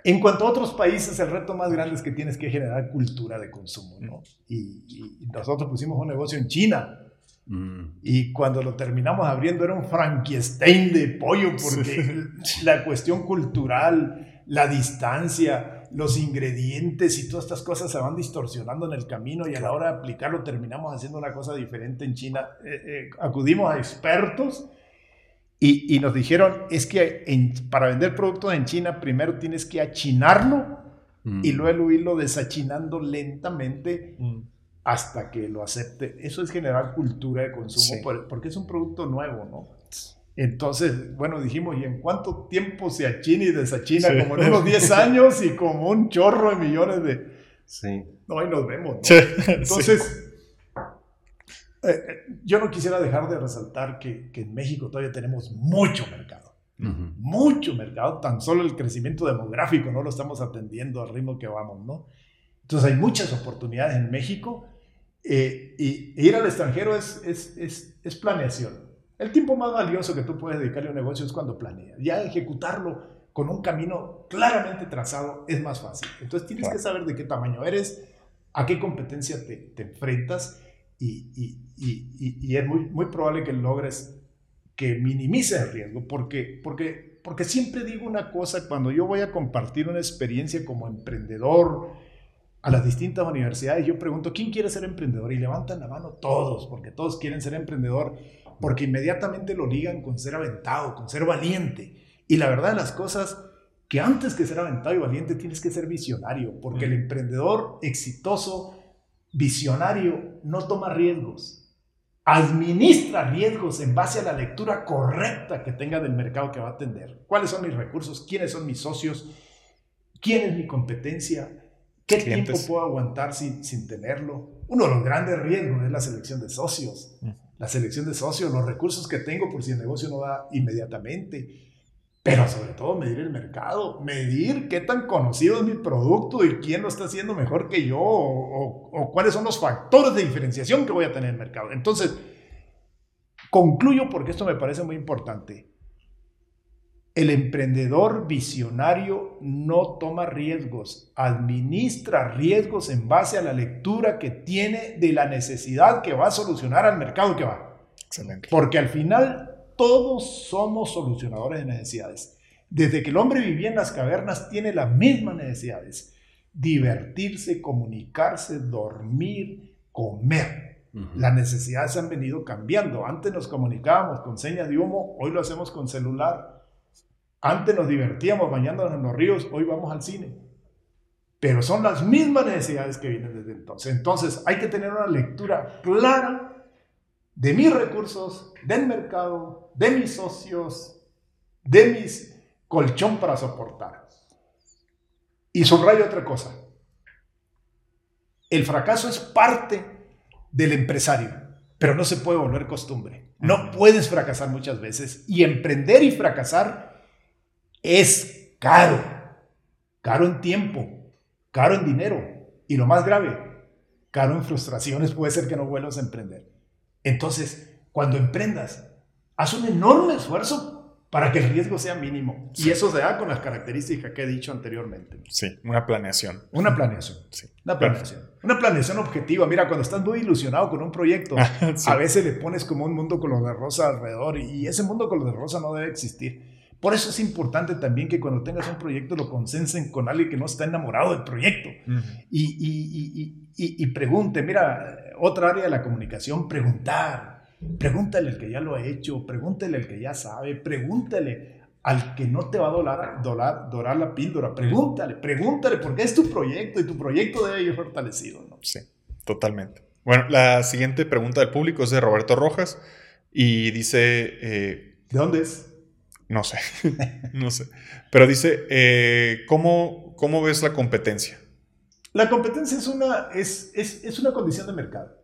S3: En cuanto a otros países, el reto más grande es que tienes que generar cultura de consumo, ¿no? Y, nosotros pusimos un negocio en China. Mm. Y cuando lo terminamos abriendo era un Frankenstein de pollo, porque la cuestión cultural, la distancia, los ingredientes y todas estas cosas se van distorsionando en el camino y a la hora de aplicarlo terminamos haciendo una cosa diferente en China. Eh, eh, acudimos a expertos y, nos dijeron, es que para vender productos en China primero tienes que achinarlo y mm. luego irlo desachinando lentamente mm. hasta que lo acepte. Eso es generar cultura de consumo porque es un producto nuevo, ¿no? Entonces, bueno, dijimos, ¿y en cuánto tiempo se achina y desachina? Como en unos 10 años y como un chorro de millones de... Sí. No, ahí nos vemos. ¿no? Entonces... Eh, eh, yo no quisiera dejar de resaltar que, que, en México todavía tenemos mucho mercado. Mucho mercado, tan solo el crecimiento demográfico no lo estamos atendiendo al ritmo que vamos, ¿no? Entonces hay muchas oportunidades en México eh, y ir al extranjero es, es, es, es, planeación. El tiempo más valioso que tú puedes dedicarle a un negocio es cuando planeas. Ya ejecutarlo con un camino claramente trazado es más fácil. Entonces tienes que saber de qué tamaño eres, a qué competencia te, te enfrentas y, y, y, es muy, muy probable que logres que minimices el riesgo, porque, porque, porque siempre digo una cosa, cuando yo voy a compartir una experiencia como emprendedor a las distintas universidades, yo pregunto, ¿quién quiere ser emprendedor? Y levantan la mano todos, porque todos quieren ser emprendedor, porque inmediatamente lo ligan con ser aventado, con ser valiente. Y la verdad de las cosas, que antes que ser aventado y valiente tienes que ser visionario, porque el emprendedor exitoso visionario no toma riesgos, administra riesgos en base a la lectura correcta que tenga del mercado que va a atender. ¿Cuáles son mis recursos? ¿Quiénes son mis socios? ¿Quién es mi competencia? ¿Qué tiempo puedo aguantar sin, sin tenerlo? Uno de los grandes riesgos es la selección de socios. La selección de socios, los recursos que tengo por si el negocio no va inmediatamente pero sobre todo medir el mercado, medir qué tan conocido es mi producto y quién lo está haciendo mejor que yo o, cuáles son los factores de diferenciación que voy a tener en el mercado. Entonces, concluyo porque esto me parece muy importante. El emprendedor visionario no toma riesgos, administra riesgos en base a la lectura que tiene de la necesidad que va a solucionar al mercado que va. Excelente. Porque al final todos somos solucionadores de necesidades. Desde que el hombre vivía en las cavernas tiene las mismas necesidades. Divertirse, comunicarse, dormir, comer. Las necesidades han venido cambiando. Antes nos comunicábamos con señas de humo, hoy lo hacemos con celular. Antes nos divertíamos bañándonos en los ríos, hoy vamos al cine. Pero son las mismas necesidades que vienen desde entonces. Entonces hay que tener una lectura clara de mis recursos, del mercado, de mis socios, de mis colchón para soportar. Y subrayo otra cosa. El fracaso es parte del empresario, pero no se puede volver costumbre. No puedes fracasar muchas veces. Y emprender y fracasar es caro. Caro en tiempo, caro en dinero. Y lo más grave, caro en frustraciones. Puede ser que no vuelvas a emprender. Entonces, cuando emprendas, haz un enorme esfuerzo para que el riesgo sea mínimo. Y eso se da con las características que he dicho anteriormente.
S1: Sí, una planeación.
S3: Una planeación. Sí. Una planeación. Una planeación objetiva. Mira, cuando estás muy ilusionado con un proyecto, a veces le pones como un mundo color de rosa alrededor y ese mundo color de rosa no debe existir. Por eso es importante también que cuando tengas un proyecto lo consensen con alguien que no está enamorado del proyecto y, y, y, y, pregunte, mira, otra área de la comunicación, preguntar, Pregúntale al que ya lo ha hecho, pregúntale al que ya sabe, pregúntale al que no te va a dorar, dorar, dorar la píldora, pregúntale, pregúntale, porque es tu proyecto y tu proyecto debe ir fortalecido. ¿no?
S1: Sí, totalmente. Bueno, la siguiente pregunta del público es de Roberto Rojas y dice...
S3: Eh, ¿De dónde es?
S1: No sé, no sé. Pero dice, eh, ¿cómo, ¿cómo ves la competencia?
S3: La competencia es una, es, es, es una condición de mercado.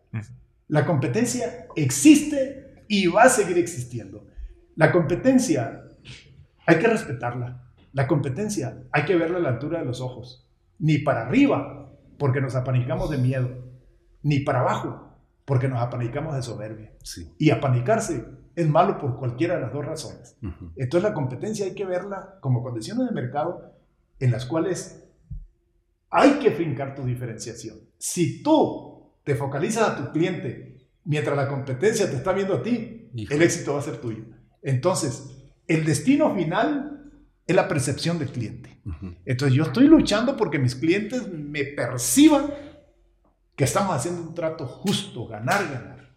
S3: La competencia existe y va a seguir existiendo. La competencia hay que respetarla. La competencia hay que verla a la altura de los ojos. Ni para arriba, porque nos apanicamos de miedo. Ni para abajo, porque nos apanicamos de soberbia. Y apanicarse es malo por cualquiera de las dos razones. Entonces la competencia hay que verla como condiciones de mercado en las cuales hay que fincar tu diferenciación. Si tú te focalizas a tu cliente mientras la competencia te está viendo a ti, el éxito va a ser tuyo. Entonces, el destino final es la percepción del cliente. Entonces, yo estoy luchando porque mis clientes me perciban que estamos haciendo un trato justo, ganar, ganar,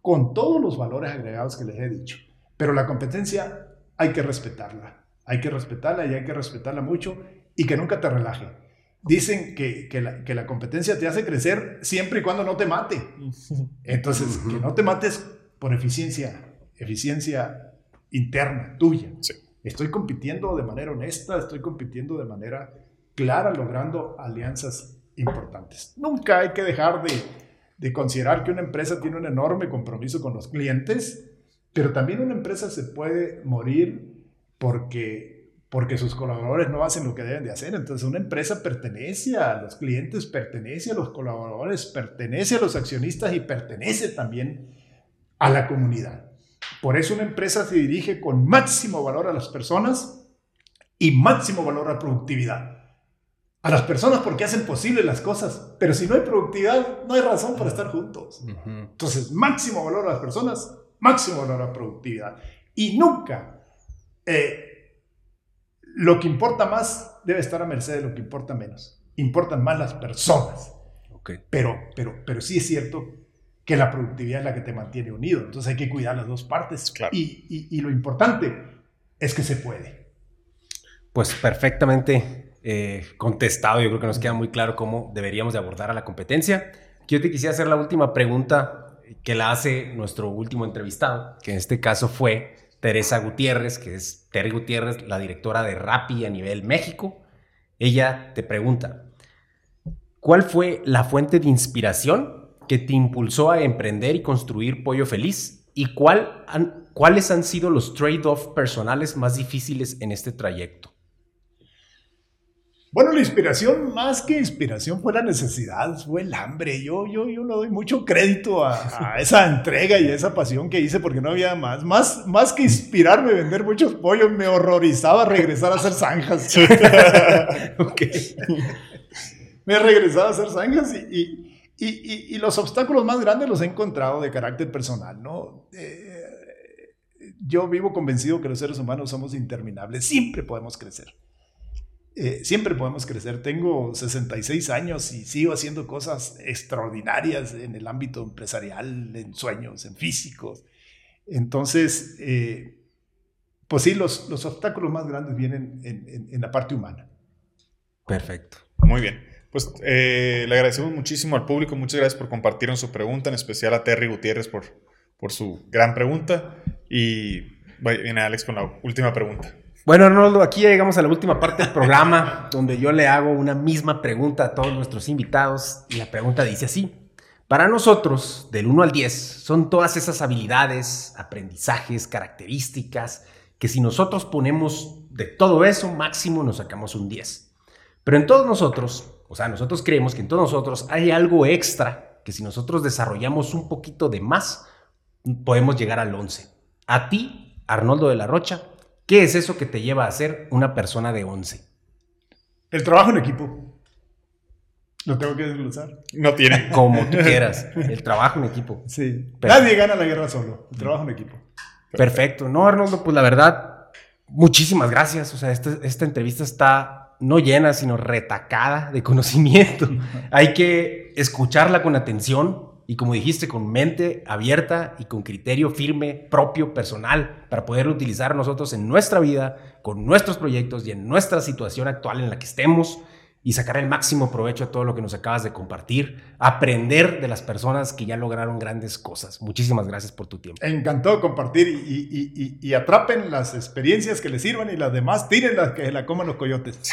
S3: con todos los valores agregados que les he dicho. Pero la competencia hay que respetarla, hay que respetarla y hay que respetarla mucho y que nunca te relaje dicen que, que, la, que, la, competencia te hace crecer siempre y cuando no te mate. Entonces, que no te mates por eficiencia, eficiencia interna tuya. Estoy compitiendo de manera honesta, estoy compitiendo de manera clara, logrando alianzas importantes. Nunca hay que dejar de, de considerar que una empresa tiene un enorme compromiso con los clientes, pero también una empresa se puede morir porque porque sus colaboradores no hacen lo que deben de hacer. Entonces una empresa pertenece a los clientes, pertenece a los colaboradores, pertenece a los accionistas y pertenece también a la comunidad. Por eso una empresa se dirige con máximo valor a las personas y máximo valor a productividad. A las personas porque hacen posible las cosas, pero si no hay productividad, no hay razón para estar juntos. Entonces, máximo valor a las personas, máximo valor a productividad. Y nunca eh, lo que importa más debe estar a merced de lo que importa menos. Importan más las personas. Okay. Pero, pero, pero sí es cierto que la productividad es la que te mantiene unido. Entonces hay que cuidar las dos partes. Y, y, lo importante es que se puede.
S2: Pues perfectamente eh, contestado. Yo creo que nos queda muy claro cómo deberíamos de abordar a la competencia. Yo te quisiera hacer la última pregunta que la hace nuestro último entrevistado, que en este caso fue Teresa Gutiérrez, que es Terry Gutiérrez, la directora de Rappi a nivel México. Ella te pregunta, ¿cuál fue la fuente de inspiración que te impulsó a emprender y construir Pollo Feliz? ¿Y cuál cuáles han sido los trade-off personales más difíciles en este trayecto?
S3: Bueno, la inspiración, más que inspiración, fue la necesidad, fue el hambre. Yo, yo, yo le doy mucho crédito a, esa entrega y a esa pasión que hice porque no había más. Más, más que inspirarme a vender muchos pollos, me horrorizaba regresar a hacer zanjas. me regresaba a hacer zanjas y, y, y, los obstáculos más grandes los he encontrado de carácter personal, ¿no? Eh, yo vivo convencido que los seres humanos somos interminables, siempre podemos crecer. Eh, siempre podemos crecer. Tengo 66 años y sigo haciendo cosas extraordinarias en el ámbito empresarial, en sueños, en físicos. Entonces, eh, pues sí, los, los, obstáculos más grandes vienen en, en, la parte humana.
S2: Perfecto.
S1: Muy bien. Pues eh, le agradecemos muchísimo al público. Muchas gracias por compartir en su pregunta, en especial a Terry Gutiérrez por, por su gran pregunta. Y viene Alex con la última pregunta.
S2: Bueno, Arnoldo, aquí llegamos a la última parte del programa, donde yo le hago una misma pregunta a todos nuestros invitados. Y la pregunta dice así. Para nosotros, del 1 al 10, son todas esas habilidades, aprendizajes, características, que si nosotros ponemos de todo eso, máximo nos sacamos un 10. Pero en todos nosotros, o sea, nosotros creemos que en todos nosotros hay algo extra, que si nosotros desarrollamos un poquito de más, podemos llegar al 11. A ti, Arnoldo de la Rocha, ¿Qué es eso que te lleva a ser una persona de 11?
S3: El trabajo en equipo. Lo tengo que desglosar.
S1: No tiene.
S2: Como tú quieras. El trabajo en equipo.
S3: Sí. Nadie gana la guerra solo. El trabajo en equipo.
S2: Perfecto. No, Arnoldo, pues la verdad, muchísimas gracias. O sea, esta, esta entrevista está no llena, sino retacada de conocimiento. Hay que escucharla con atención, y como dijiste, con mente abierta y con criterio firme, propio, personal, para poder utilizar nosotros en nuestra vida, con nuestros proyectos y en nuestra situación actual en la que estemos y sacar el máximo provecho a todo lo que nos acabas de compartir, aprender de las personas que ya lograron grandes cosas. Muchísimas gracias por tu tiempo.
S3: Encantado compartir y, atrapen las experiencias que les sirvan y las demás las que la coman los coyotes.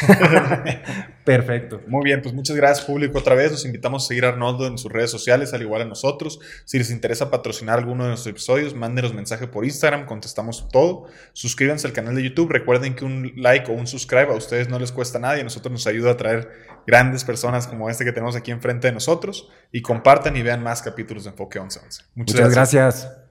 S2: Perfecto.
S1: Muy bien, pues muchas gracias público otra vez. Los invitamos a seguir a Arnoldo en sus redes sociales, al igual a nosotros. Si les interesa patrocinar alguno de nuestros episodios, mándenos mensaje por Instagram, contestamos todo. Suscríbanse al canal de YouTube. Recuerden que un like o un subscribe a ustedes no les cuesta nada y a nosotros nos ayuda a traer grandes personas como este que tenemos aquí enfrente de nosotros y compartan y vean más capítulos de Enfoque 1111.
S2: Muchas, Muchas gracias.